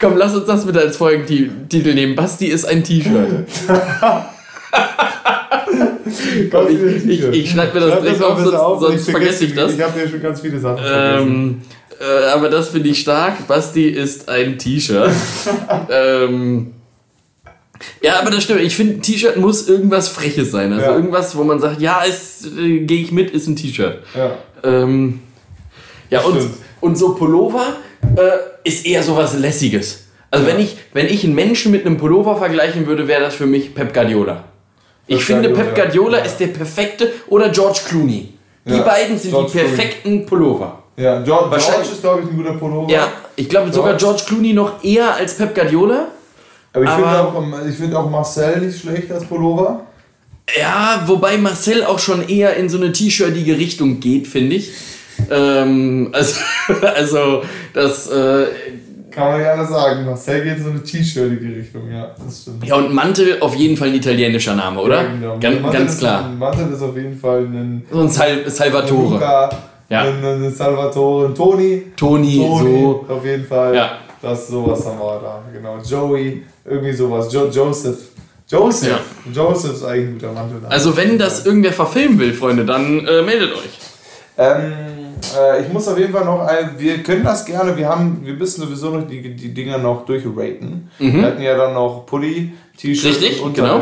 Komm, lass uns das bitte als Folgentitel nehmen. Basti ist ein T-Shirt. Komm, ich, ich, T-Shirt. ich schreibe mir das direkt auf, sonst, sonst ich vergesse ich das. Ich habe ja schon ganz viele Sachen vergessen. Äh, aber das finde ich stark. Basti ist ein T-Shirt. ähm, ja, aber das stimmt. Ich finde, ein T-Shirt muss irgendwas Freches sein. Also Ja. irgendwas, wo man sagt, ja, äh, gehe ich mit, ist ein T-Shirt. Ja. Ähm, ja, und, und so Pullover äh, ist eher sowas Lässiges. Also Ja. wenn, ich, wenn ich einen Menschen mit einem Pullover vergleichen würde, wäre das für mich Pep Guardiola. Ich Pep finde, Guardiola, Pep Guardiola ja. ist der perfekte, oder George Clooney. Die Ja, beiden sind George die perfekten Pullover. Ja, George, George ist, glaube ich, ein guter Pullover. Ja, ich glaube sogar George Clooney noch eher als Pep Guardiola. Aber ich finde auch, ähm, ich find auch Marcel nicht schlecht als Pullover. Ja, wobei Marcel auch schon eher in so eine T-shirtige Richtung geht, finde ich. Ähm, also, also, das, äh, Kann man ja anders sagen. Marcel geht in so eine T-shirtige Richtung, ja, das stimmt. ja, und Mantel auf jeden Fall ein italienischer Name, oder? Ja, genau. Gan Mantel ganz klar. Mantel ist auf jeden Fall ein, So ein Sal ein Salvatore. Luca, Ja. ein Salvatore, ein Toni. Toni, Toni, so. auf jeden Fall. Ja. Das sowas haben wir da, genau. Joey, irgendwie sowas. Jo Joseph. Joseph. Ja. Joseph ist eigentlich ein guter Mantel. Also, wenn das irgendwer verfilmen will, Freunde, dann äh, meldet euch. Ähm, äh, ich muss auf jeden Fall noch, ein, wir können das gerne, wir haben, wir müssen sowieso noch die, die Dinger noch durchraten. Wir hatten ja dann noch Pulli, T-Shirt Mhm. Richtig, und genau.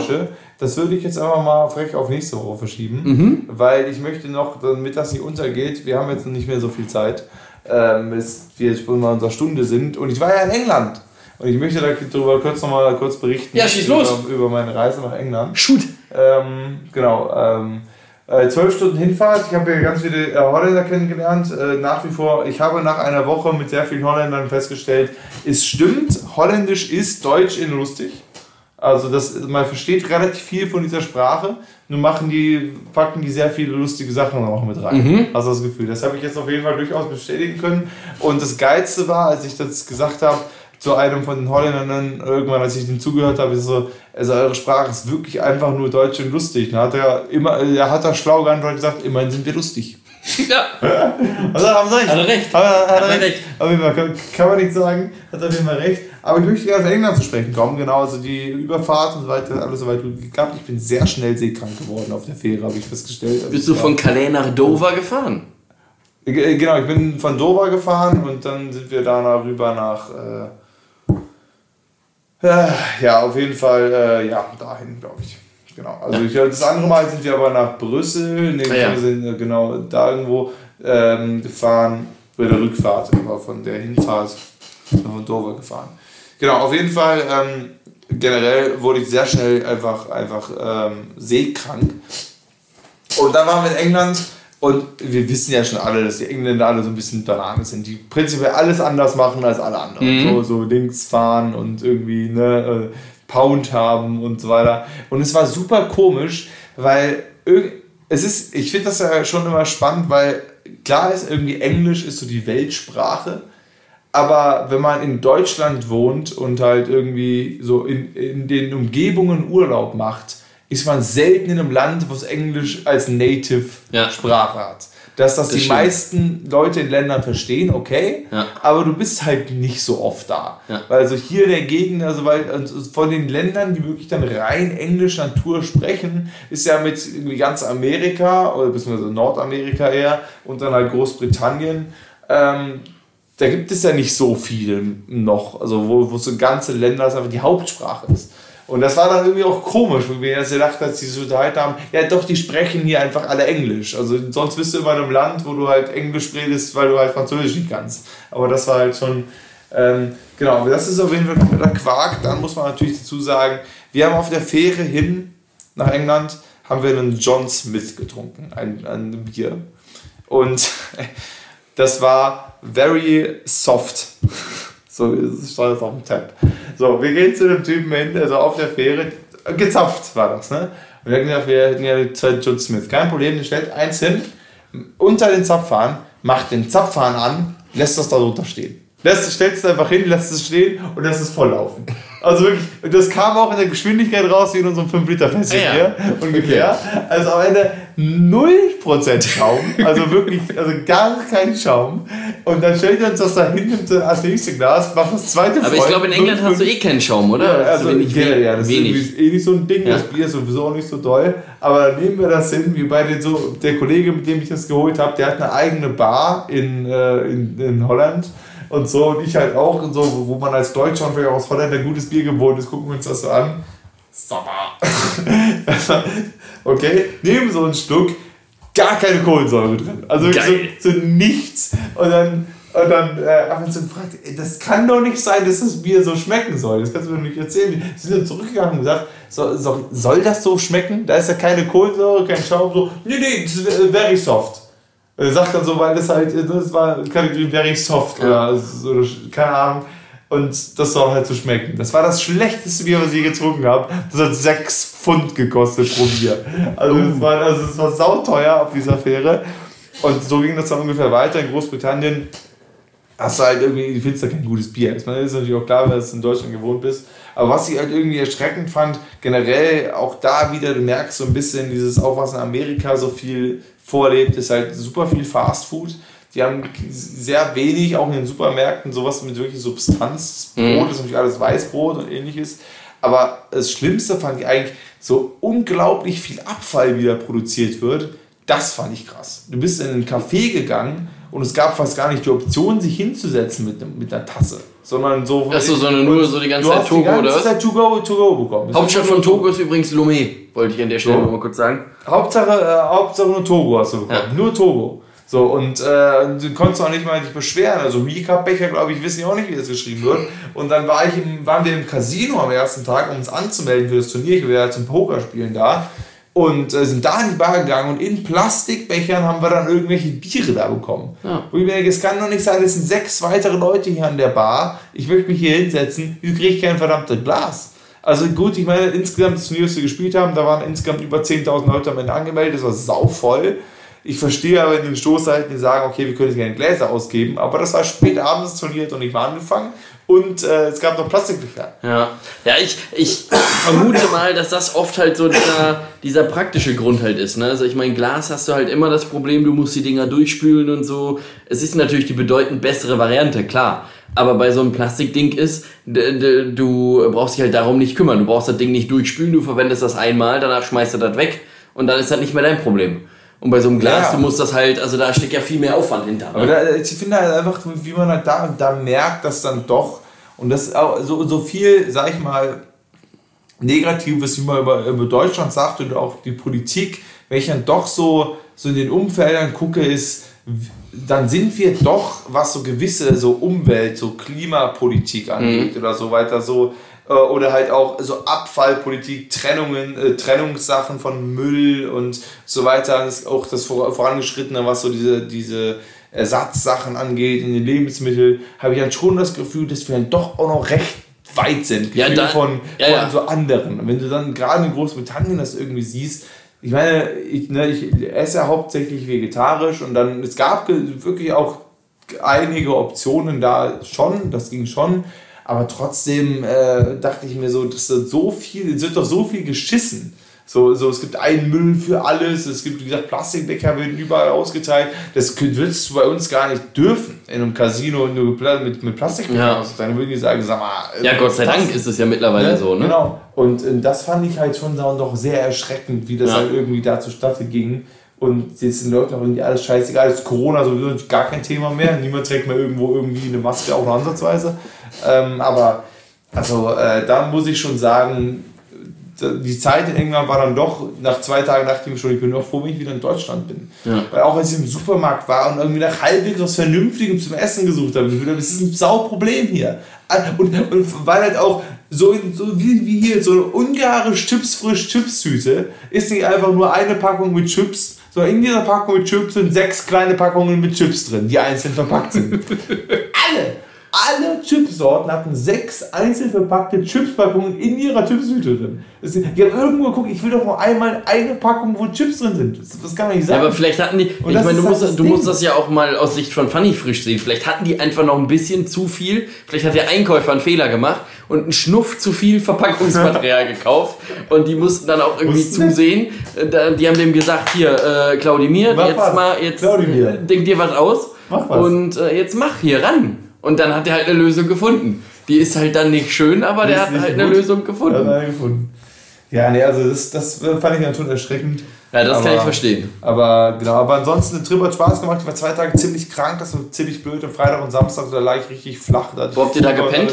Das würde ich jetzt einfach mal frech auf nächste Woche verschieben, Mhm. weil ich möchte noch, damit das nicht untergeht, wir haben jetzt nicht mehr so viel Zeit, ähm, bis wir jetzt in unserer Stunde sind und ich war ja in England. Und ich möchte darüber kurz nochmal kurz berichten. Ja, schieß über, los. über meine Reise nach England. Shoot! Ähm, genau. Ähm, äh, zwölf Stunden Hinfahrt. Ich habe hier ganz viele äh, Holländer kennengelernt. Äh, nach wie vor, ich habe nach einer Woche mit sehr vielen Holländern festgestellt, es stimmt, Holländisch ist Deutsch in lustig. Also das, man versteht relativ viel von dieser Sprache, nur machen die, packen die sehr viele lustige Sachen noch mit rein. Also das Gefühl. Das habe ich jetzt auf jeden Fall durchaus bestätigen können. Und das Geilste war, als ich das gesagt habe, zu einem von den Holländern, irgendwann, als ich dem zugehört habe, ist so, also eure Sprache ist wirklich einfach nur deutsch und lustig. Dann hat er immer, er hat da schlau geantwortet und gesagt, immerhin sind wir lustig. Ja, Also haben sie recht. Hat er recht. Hat er, hat er er recht. recht. Auf jeden Fall kann, kann man nicht sagen, hat er auf jeden Fall recht. Aber ich möchte gerne auf England zu sprechen kommen. Genau, also die Überfahrt und so weiter, alles soweit gut geklappt. Ich bin sehr schnell seekrank geworden auf der Fähre, habe ich festgestellt. Also bist du von Calais nach Dover gefahren? G- Genau, ich bin von Dover gefahren und dann sind wir da rüber nach. Äh, äh, ja, auf jeden Fall, äh, ja, dahin, glaube ich. Genau. Also ich, das andere Mal sind wir aber nach Brüssel, nee, Ah, ja. wir sind äh, genau da irgendwo ähm, gefahren, bei der Rückfahrt, aber von der Hinfahrt sind wir von Dover gefahren. Genau, auf jeden Fall, ähm, generell wurde ich sehr schnell einfach, einfach ähm, seekrank. Und dann waren wir in England und wir wissen ja schon alle, dass die Engländer alle so ein bisschen Bananen sind, die prinzipiell alles anders machen als alle anderen. Mhm. So, so links fahren und irgendwie ne, äh, Pound haben und so weiter. Und es war super komisch, weil es ist, ich finde das ja schon immer spannend, weil klar ist, irgendwie Englisch ist so die Weltsprache. Aber wenn man in Deutschland wohnt und halt irgendwie so in, in den Umgebungen Urlaub macht, ist man selten in einem Land, wo es Englisch als Ja. Native-Sprache hat. dass das, Das die stimmt. meisten Leute in Ländern verstehen, okay, Ja. aber du bist halt nicht so oft da. Ja. Weil also hier in der Gegend, also weil also von den Ländern, die wirklich dann rein Englisch Natur sprechen, ist ja mit irgendwie ganz Amerika oder beziehungsweise Nordamerika eher und dann halt Großbritannien. Ähm, da gibt es ja nicht so viele noch, also wo, wo so ganze Länder einfach die Hauptsprache ist. Und das war dann irgendwie auch komisch, weil wir jetzt gedacht als die so unterhalten haben, ja doch, die sprechen hier einfach alle Englisch. Also sonst bist du immer in einem Land, wo du halt Englisch redest, weil du halt Französisch nicht kannst. Aber das war halt schon, ähm, genau, das ist auf jeden Fall kompletter Quark. Dann muss man natürlich dazu sagen, wir haben auf der Fähre hin nach England, haben wir einen John Smith getrunken, ein, ein Bier. Und das war very soft. So stand es auf dem Tab. So, wir gehen zu dem Typen hin, also auf der Fähre, gezapft war das, ne? Und wir hätten gedacht, wir hätten ja zwei John Smith. Kein Problem, der stellt eins hin, unter den Zapfhahn, macht den Zapfhahn an, lässt das da drunter stehen. Lässt, stellt es einfach hin, lässt es stehen und lässt es volllaufen. Also wirklich, das kam auch in der Geschwindigkeit raus wie in unserem 5-Liter-Fässchen Ah ja. hier, ungefähr. Also am Ende 0% Schaum, also wirklich, also gar kein Schaum. Und dann stellt er uns das da hin, nimmt das nächste Glas, macht das zweite Aber ich voll, glaube, in England hast du eh keinen Schaum, oder? ja, du also wenig- generell, ja, das wenig. ist eh nicht so ein Ding, Ja. das Bier ist sowieso auch nicht so doll. Aber dann nehmen wir das hin, wie bei den so, der Kollege, mit dem ich das geholt habe, der hat eine eigene Bar in, äh, in, in Holland. Und so, und ich halt auch, und so, wo man als Deutscher und vielleicht auch aus Holland ein gutes Bier gewohnt ist, gucken wir uns das so an. Sommer. okay, nehmen so einen Schluck, gar keine Kohlensäure drin. Also Geil. so, so nichts. Und dann, und dann äh, haben wir uns so gefragt, das kann doch nicht sein, dass das Bier so schmecken soll. Das kannst du mir doch nicht erzählen. Wir sind dann zurückgegangen und gesagt, so, so, soll das so schmecken? Da ist ja keine Kohlensäure, kein Schaum. So, nee, nee, das ist äh, very soft. Er sagt dann so, weil das halt, das war Kategorie very soft oder, so, oder keine Ahnung. Und das soll halt so schmecken. Das war das schlechteste Bier, was ich je getrunken habe. Das hat 6 Pfund gekostet pro Bier. Also es war, also es war sauteuer auf dieser Fähre. Und so ging das dann ungefähr weiter. In Großbritannien hast du halt irgendwie, findest da kein gutes Bier. Das ist natürlich auch klar, wenn du in Deutschland gewohnt bist. Aber was ich halt irgendwie erschreckend fand, generell auch da wieder, du merkst so ein bisschen dieses, auch was in Amerika so viel vorlebt, ist halt super viel Fast Food. Die haben sehr wenig, auch in den Supermärkten, sowas mit wirklich Substanz. Brot ist natürlich alles Weißbrot und ähnliches. Aber das Schlimmste fand ich eigentlich, so unglaublich viel Abfall wieder produziert wird. Das fand ich krass. Du bist in einen Café gegangen und es gab fast gar nicht die Option, sich hinzusetzen mit, mit einer Tasse. Sondern so. Ach so, sondern nur so die ganze du Zeit hast Togo, die ganze oder was? Zeit to go, to go bekommen. Hauptstadt von Togo ist übrigens Lomé, wollte ich an der Stelle So. noch mal kurz sagen. Hauptsache, äh, Hauptsache nur Togo hast du bekommen. Ja. Nur Togo. So, und äh, du konntest auch nicht mal dich beschweren. Also Mika-Becher, glaube ich, wissen ja auch nicht, wie das geschrieben wird. Und dann war ich im, waren wir im Casino am ersten Tag, um uns anzumelden für das Turnier. Ich war ja zum Pokerspielen da. Und äh, sind da in die Bar gegangen und in Plastikbechern haben wir dann irgendwelche Biere da bekommen. Ja. Wo ich mir denke, es kann doch nicht sein, es sind sechs weitere Leute hier an der Bar. Ich möchte mich hier hinsetzen, wie kriege ich kein verdammtes Glas? Also gut, ich meine, insgesamt das Turnier, das wir gespielt haben, da waren insgesamt über 10.000 Leute am Ende angemeldet, das war sauvoll. Ich verstehe aber in den Stoßzeiten, die sagen, okay, wir können jetzt gerne Gläser ausgeben, aber das war spät abends das Turnier hat noch nicht mal angefangen und äh, es gab noch Plastikbecher. Ja, ja ich, ich vermute mal, dass das oft halt so dieser, dieser praktische Grund halt ist. Ne? Also ich meine, Glas hast du halt immer das Problem, du musst die Dinger durchspülen und so. Es ist natürlich die bedeutend bessere Variante, klar. Aber bei so einem Plastikding ist, du brauchst dich halt darum nicht kümmern. Du brauchst das Ding nicht durchspülen, du verwendest das einmal, danach schmeißt du das weg und dann ist das nicht mehr dein Problem. Und bei so einem Glas, Ja. du musst das halt, also da steckt ja viel mehr Aufwand hinter. Aber Ne? da, ich finde halt einfach, wie man halt da, da merkt, dass dann doch, und das ist auch so, so viel, sag ich mal, Negatives, wie man über, über Deutschland sagt und auch die Politik, wenn ich dann doch so, so in den Umfeldern gucke, ist, dann sind wir doch, was so gewisse so Umwelt, so Klimapolitik angeht oder so weiter, so oder halt auch so Abfallpolitik, Trennungen, äh, Trennungssachen von Müll und so weiter, das ist auch das vor- vorangeschrittene, was so diese, diese Ersatzsachen angeht, in den Lebensmitteln, habe ich dann schon das Gefühl, dass wir dann doch auch noch recht weit sind Ja, gegenüber da- von, ja, von ja. so anderen. Und wenn du dann gerade in Großbritannien das irgendwie siehst, ich meine, ich, ne, ich esse ja hauptsächlich vegetarisch und dann, es gab wirklich auch einige Optionen da schon, das ging schon, aber trotzdem äh, dachte ich mir so, dass da so viel, es wird doch so viel geschissen. So, so, es gibt einen Müll für alles, es gibt, wie gesagt, Plastikbecher werden überall ausgeteilt. Das würdest du bei uns gar nicht dürfen, in einem Casino nur mit, mit Plastikbecher ja. auszuteilen. Dann würden die sagen, sag mal. Ja, Gott sei Dank ist es ja mittlerweile ne? so, ne? Genau. Und äh, das fand ich halt schon doch sehr erschreckend, wie das ja. halt irgendwie da zustatte ging. Und jetzt sind Leuten auch irgendwie alles scheißegal. Jetzt ist Corona sowieso gar kein Thema mehr. Niemand trägt mehr irgendwo irgendwie eine Maske, auch nur ansatzweise. Ähm, aber also äh, da muss ich schon sagen, die Zeit in England war dann doch, nach zwei Tagen dachte ich mir schon, ich bin doch froh, wenn ich wieder in Deutschland bin. Ja. Weil auch als ich im Supermarkt war und irgendwie nach halbwegs was Vernünftigem zum Essen gesucht habe, das ist ein Sauproblem hier. Und, und weil halt auch so, so wie, wie hier, so eine ungeheure Chips frisch Chips-Tüte ist nicht einfach nur eine Packung mit Chips, sondern in dieser Packung mit Chips sind sechs kleine Packungen mit Chips drin, die einzeln verpackt sind. Alle! Alle Chipsorten hatten sechs einzeln verpackte Chipspackungen in ihrer Chipstüte drin. Die haben irgendwo geguckt, ich will doch nur einmal eine Packung, wo Chips drin sind. Das, das kann man nicht sagen. Ja, aber vielleicht hatten die, Und ich meine, du, halt musst, du musst das ja auch mal aus Sicht von Funny frisch sehen. Vielleicht hatten die einfach noch ein bisschen zu viel. Vielleicht hat der Einkäufer einen Fehler gemacht und einen Schnuff zu viel Verpackungsmaterial gekauft. Und die mussten dann auch irgendwie zusehen. Äh, die haben dem gesagt, hier, äh, Claudimir, mach jetzt was. mal, jetzt Claudimir. denk dir was aus. Mach was. Und äh, jetzt mach hier ran. Und dann hat er halt eine Lösung gefunden. Die ist halt dann nicht schön, aber der hat halt gut. eine Lösung gefunden. Ja, gefunden. Ja, nee, also das, das fand ich dann schon erschreckend. Ja, das aber, kann ich verstehen. Aber genau, aber ansonsten, der Trip hat Spaß gemacht. Ich war zwei Tage ziemlich krank, das war ziemlich blöd. Am Freitag und Samstag, da lag ich richtig flach. Da Wo habt ihr da gepennt?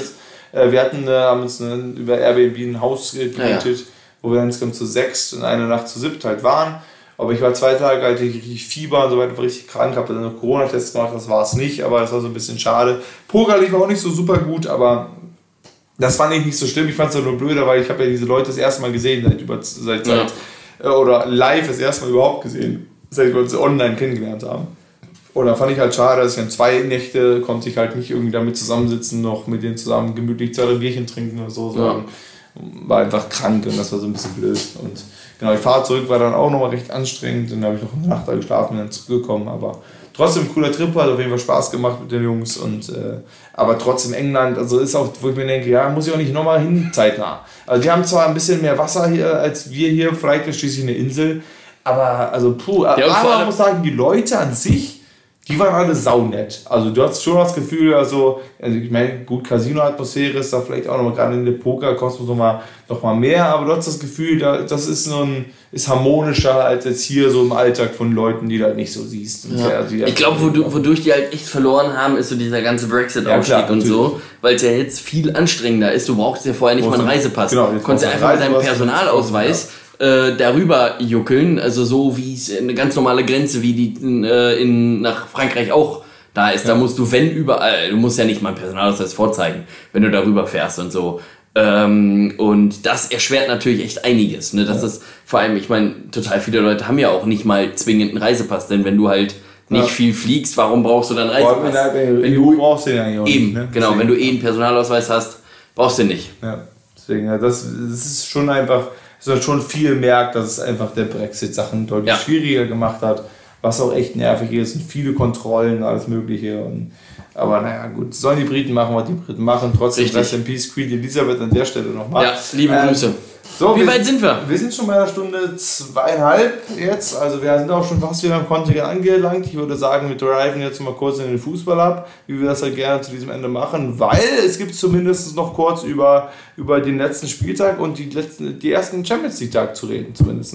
Äh, wir hatten, äh, haben uns äh, über Airbnb ein Haus gemietet, ja, ja. wo wir insgesamt zu sechs und eine Nacht zu siebt halt waren. Aber ich war zwei Tage halt richtig Fieber und so weiter, war richtig krank, habe dann einen Corona-Test gemacht, das war es nicht, aber das war so ein bisschen schade. Poker lief auch nicht so super gut, aber das fand ich nicht so schlimm. Ich fand es nur blöder, weil ich habe ja diese Leute das erste Mal gesehen, seit, über, seit, ja. Äh, oder live das erste Mal überhaupt gesehen, seit wir uns online kennengelernt haben. Und da fand ich halt schade, dass ich an zwei Nächte konnte ich halt nicht irgendwie damit zusammensitzen, noch mit denen zusammen gemütlich zwei Bierchen trinken oder so. Ja. War einfach krank und das war so ein bisschen blöd. Und Genau, die Fahrt zurück war dann auch nochmal recht anstrengend. Dann habe ich noch eine Nacht da geschlafen und dann zurückgekommen. Aber trotzdem cooler Trip, hat auf jeden Fall Spaß gemacht mit den Jungs. Und, äh, aber trotzdem England, also ist auch, wo ich mir denke, ja, muss ich auch nicht nochmal hin, zeitnah. Also die haben zwar ein bisschen mehr Wasser hier als wir hier, vielleicht ist schließlich eine Insel. Aber, also, puh, ja, aber man muss sagen, die Leute an sich die waren alle saunett. Also du hast schon das Gefühl, also, also ich meine, gut, Casino-Atmosphäre ist da vielleicht auch nochmal gerade in der Poker-Kosmos nochmal noch mal mehr, aber du hast das Gefühl, da, das ist so ein, ist harmonischer als jetzt hier so im Alltag von Leuten, die du halt nicht so siehst. Ja. Ja, ich glaube, wodurch die halt echt verloren haben, ist so dieser ganze Brexit-Aufstieg ja, und so, weil es ja jetzt viel anstrengender ist. Du brauchst ja vorher nicht mal einen Reisepass. Genau, du konntest ja einfach mit deinem Personalausweis äh, darüber juckeln, also so wie es eine ganz normale Grenze, wie die äh, in, nach Frankreich auch da ist. Ja. Da musst du, wenn überall, du musst ja nicht mal ein Personalausweis vorzeigen, wenn du darüber fährst und so. Ähm, und das erschwert natürlich echt einiges. Ne? Das ja. ist vor allem, ich meine, total viele Leute haben ja auch nicht mal zwingend einen Reisepass, denn wenn du halt nicht ja. viel fliegst, warum brauchst du dann Reisepass? Wenn, wenn du brauchst den ja auch eben, nicht, ne? genau, Deswegen. wenn du eh einen Personalausweis hast, brauchst du den nicht. Ja, deswegen, das, das ist schon einfach sondern schon viel merkt, dass es einfach der Brexit Sachen deutlich ja. schwieriger gemacht hat, was auch echt nervig ist und viele Kontrollen, alles Mögliche. Und, aber naja, gut, sollen die Briten machen, was die Briten machen. Trotzdem Rest in Peace, Queen Elisabeth an der Stelle nochmal. Ja, liebe ähm, Grüße. So, Wie weit sind wir? Wir sind schon bei einer Stunde zweieinhalb jetzt. Also wir sind auch schon fast wieder am Kontingent angelangt. Ich würde sagen, wir driven jetzt mal kurz in den Fußball ab, wie wir das halt gerne zu diesem Ende machen, weil es gibt zumindest noch kurz über, über den letzten Spieltag und die, letzten, die ersten Champions League Tag zu reden zumindest.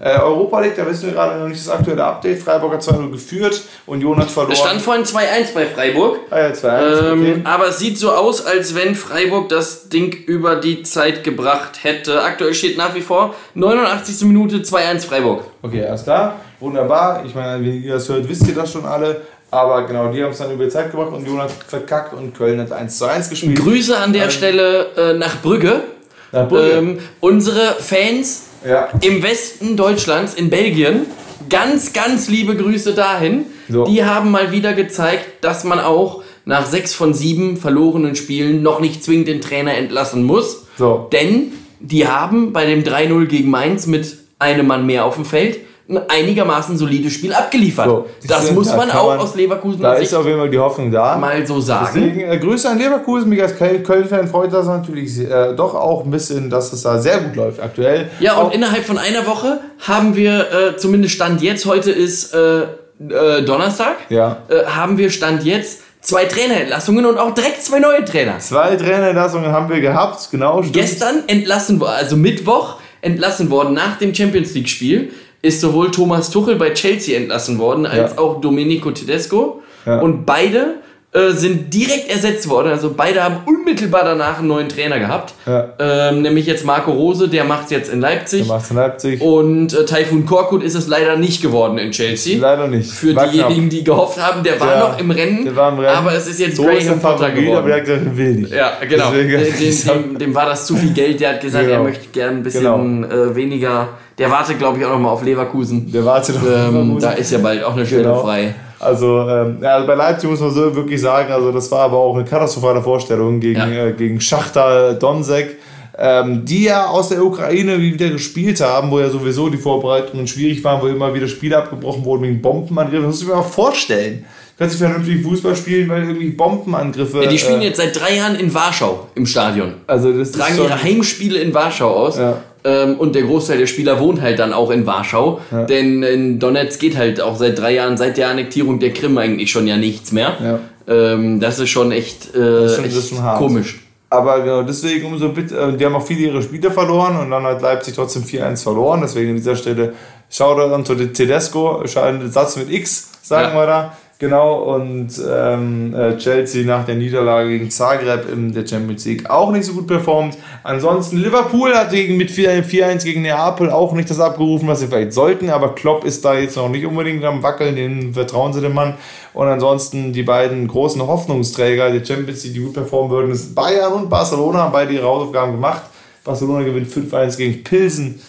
Äh, Europa League, da wissen wir gerade noch nicht das aktuelle Update. Freiburg hat 2-0 geführt und Jonas verloren. Es stand vorhin 2-1 bei Freiburg. Ah ja, 2-1. Ähm, okay. Aber es sieht so aus, als wenn Freiburg das Ding über die Zeit gebracht hätte aktuell steht nach wie vor 89. Minute 2-1 Freiburg. Okay, alles klar. Wunderbar. Ich meine, wenn ihr das hört, wisst ihr das schon alle. Aber genau, die haben es dann über die Zeit gebracht und Jonas verkackt und Köln hat 1 zu 1 gespielt. Grüße an der ähm, Stelle äh, nach Brügge. Nach Brügge. Ähm, unsere Fans ja. im Westen Deutschlands, in Belgien, ganz, ganz liebe Grüße dahin. So. Die haben mal wieder gezeigt, dass man auch nach sechs von sieben verlorenen Spielen noch nicht zwingend den Trainer entlassen muss. So. Denn die haben bei dem 3-0 gegen Mainz mit einem Mann mehr auf dem Feld ein einigermaßen solides Spiel abgeliefert. So, das siehste, muss da man kann auch man- aus Leverkusen Da ist auf jeden Fall die Hoffnung da. mal so sagen. Deswegen äh, Grüße an Leverkusen. Mich als Köl- Köln-Fan freut das natürlich äh, doch auch ein bisschen, dass es da sehr gut läuft aktuell. Ja, und Auch- innerhalb von einer Woche haben wir, äh, zumindest Stand jetzt, heute ist äh, äh, Donnerstag, Ja. äh, haben wir Stand jetzt zwei Trainerentlassungen und auch direkt zwei neue Trainer. Zwei Trainerentlassungen haben wir gehabt, genau. stimmt. Gestern entlassen worden, also Mittwoch entlassen worden nach dem Champions League Spiel, ist sowohl Thomas Tuchel bei Chelsea entlassen worden, als Ja. auch Domenico Tedesco. Ja. Und beide äh, sind direkt ersetzt worden. Also beide haben unmittelbar danach einen neuen Trainer gehabt. Ja. Ähm, nämlich jetzt Marco Rose, der macht es jetzt in Leipzig. Der macht's in Leipzig. Und äh, Taifun Korkut ist es leider nicht geworden in Chelsea. Leider nicht. Für War diejenigen, die gehofft haben, der war Der- noch im Rennen, der war im Rennen. aber es ist jetzt So ist der Graham Potter Favorit, geworden. aber der hat gesagt, er will nicht. Ja, genau. Dem, dem, dem war das zu viel Geld. Der hat gesagt, Genau. er möchte gern ein bisschen äh, weniger. Der wartet, glaube ich, auch noch mal auf Leverkusen. Der wartet noch. Ähm, da ist ja bald auch eine Stelle Genau. frei. Also, ähm, ja, also bei Leipzig muss man so wirklich sagen, also das war aber auch eine katastrophale Vorstellung gegen, Ja. äh, gegen Schachtar Donzek, ähm, die ja aus der Ukraine wieder gespielt haben, wo ja sowieso die Vorbereitungen schwierig waren, wo immer wieder Spiele abgebrochen wurden wegen Bombenangriffen. Das musst du dir mal vorstellen. Du kannst nicht vernünftig Fußball spielen, weil irgendwie Bombenangriffe. Die spielen äh, jetzt seit drei Jahren in Warschau im Stadion. also das Tragen ist schon, ihre Heimspiele in Warschau aus. Ja. Ähm, und der Großteil der Spieler wohnt halt dann auch in Warschau. Denn in Donetsk geht halt auch seit drei Jahren, seit der Annektierung der Krim eigentlich schon ja nichts mehr. Ja. Ähm, das ist schon echt, äh, ist schon- das echt ist schon hart. komisch. Aber genau, deswegen umso bitte, äh, die haben auch viele ihre Spiele verloren und dann hat Leipzig trotzdem 4-1 verloren. Deswegen an dieser Stelle Shoutout an Tedesco, scheint Satz mit X, sagen Ja. wir da. Genau, und ähm, äh, Chelsea nach der Niederlage gegen Zagreb in der Champions League auch nicht so gut performt. Ansonsten Liverpool hat gegen, mit 4 4-1 gegen Neapel auch nicht das abgerufen, was sie vielleicht sollten, aber Klopp ist da jetzt noch nicht unbedingt am Wackeln, den vertrauen sie dem Mann. Und ansonsten die beiden großen Hoffnungsträger der Champions League, die gut performen würden, ist Bayern und Barcelona, beide ihre Hausaufgaben gemacht. Barcelona gewinnt 5-1 gegen Pilsen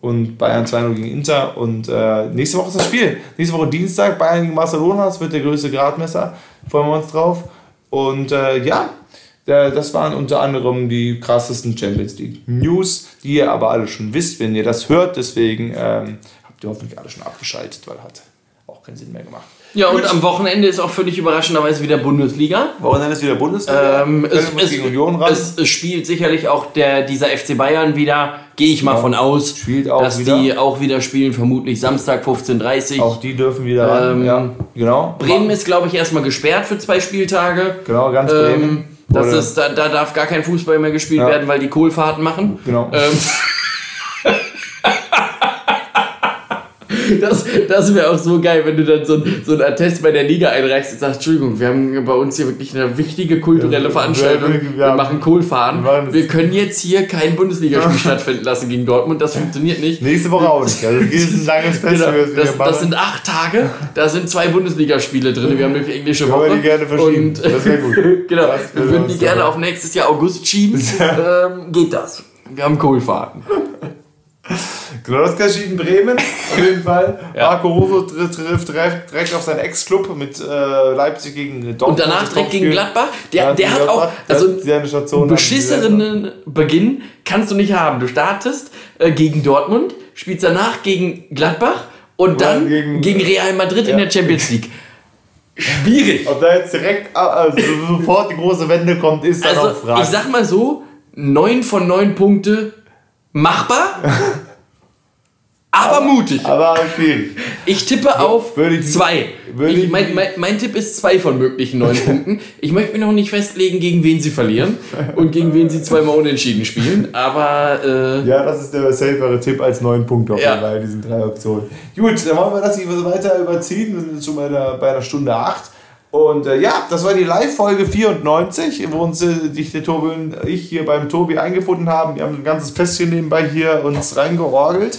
und Bayern 2-0 gegen Inter. Und äh, nächste Woche ist das Spiel. Nächste Woche Dienstag, Bayern gegen Barcelona. Das wird der größte Gradmesser. Freuen wir uns drauf. Und äh, ja, das waren unter anderem die krassesten Champions League News, die ihr aber alle schon wisst, wenn ihr das hört. Deswegen ähm, habt ihr hoffentlich alle schon abgeschaltet, weil hat auch keinen Sinn mehr gemacht. Ja, und am Wochenende ist auch völlig überraschenderweise wieder Bundesliga. Wochenende ist wieder Bundesliga. Ähm, es, es, es, es spielt sicherlich auch der, dieser FC Bayern wieder, gehe ich mal von aus, dass wieder. die auch wieder spielen, vermutlich Samstag 15.30 Uhr. auch die dürfen wieder ran. Ähm, ja, genau. Bremen ist, glaube ich, erstmal gesperrt für zwei Spieltage. Genau, ganz Ähm, Bremen. das ist, da, da darf gar kein Fußball mehr gespielt Ja. werden, weil die Kohlfahrten machen. Genau. Ähm, das das wäre auch so geil, wenn du dann so, ein- so einen Attest bei der Liga einreichst und sagst, Entschuldigung, wir haben bei uns hier wirklich eine wichtige kulturelle Ja, Veranstaltung. wir- machen Kohlfahren. wir können jetzt hier kein Bundesligaspiel stattfinden lassen gegen Dortmund. Das funktioniert nicht. Nächste Woche auch nicht. Also, das ist ein langes Fest. Genau, das wir das, sind acht Tage, da sind zwei Bundesligaspiele drin. Wir haben nämlich englische Können Woche. wir die gerne verschieben. Und, Das wär gut. genau, wir würde würden die gerne auf nächstes Jahr August schieben. ähm, geht das. Wir haben Kohlfahrten. Genau, das Kaschid in Bremen, auf jeden Fall. Ja. Marco Rose trifft, direkt direkt auf seinen Ex-Club mit äh, Leipzig gegen Dortmund. Und danach direkt gegen. Gladbach. Der, Ja, der hat auch, Gladbach. Der also einen beschissenen Beginn kannst du nicht haben. Du startest äh, gegen Dortmund, spielst danach gegen Gladbach und dann gegen- gegen, Real Madrid in Ja. der Champions League. Schwierig. Ob da jetzt direkt äh, also sofort die große Wende kommt, ist dann auch Also, fraglich. ich sag mal so, 9 von 9 Punkte machbar, aber mutig. Aber schwierig. Ich tippe auf ich- 2. würde ich- Mein, mein, mein Tipp ist 2 von möglichen 9 Punkten. Ich möchte mich noch nicht festlegen, gegen wen sie verlieren und gegen wen sie zweimal unentschieden spielen, aber äh, Ja, das ist der safere Tipp als neun Punkte auf Ja. in diesen drei Optionen. Gut, dann wollen wir das nicht weiter überziehen. Wir sind jetzt schon bei der, bei der Stunde 8. Und äh, ja, das war die Live-Folge 94, wo uns äh, dich, der Tobi und ich hier beim Tobi eingefunden haben. Wir haben ein ganzes Festchen nebenbei hier uns reingeorgelt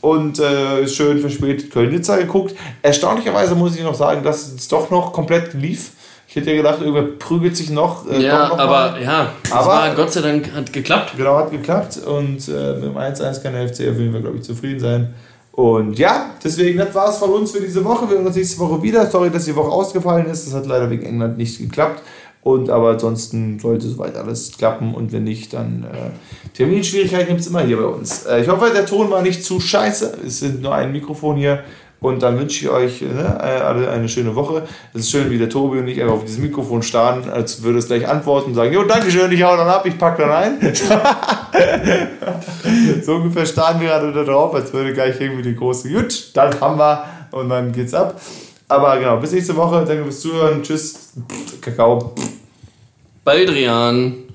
und äh, schön verspätet Köln-Nizza geguckt. Erstaunlicherweise muss ich noch sagen, dass es doch noch komplett lief. Ich hätte ja gedacht, irgendwer prügelt sich noch. Äh, ja, noch aber mal. ja, Aber- war Gott sei Dank hat geklappt. Genau, hat geklappt und äh, mit dem 1-1 kann der FC auf jeden Fall, glaube ich, zufrieden sein. Und ja, deswegen, das war es von uns für diese Woche. Wir hören uns nächste Woche wieder. Sorry, dass die Woche ausgefallen ist. Das hat leider wegen England nicht geklappt. Und aber ansonsten sollte soweit alles klappen und wenn nicht, dann äh, Terminschwierigkeiten gibt es immer hier bei uns. Äh, ich hoffe, der Ton war nicht zu scheiße. Es sind nur ein Mikrofon hier. Und dann wünsche ich euch ne, alle eine schöne Woche. Es ist schön, wie der Tobi und ich einfach auf diesem Mikrofon starren, als würde es gleich antworten und sagen, jo, danke schön, ich hau dann ab, ich pack dann ein. so ungefähr starren wir gerade da drauf, als würde gleich irgendwie die große, gut, dann haben wir und dann geht's ab. Aber genau, bis nächste Woche, danke fürs Zuhören, tschüss, Kakao. Baldrian.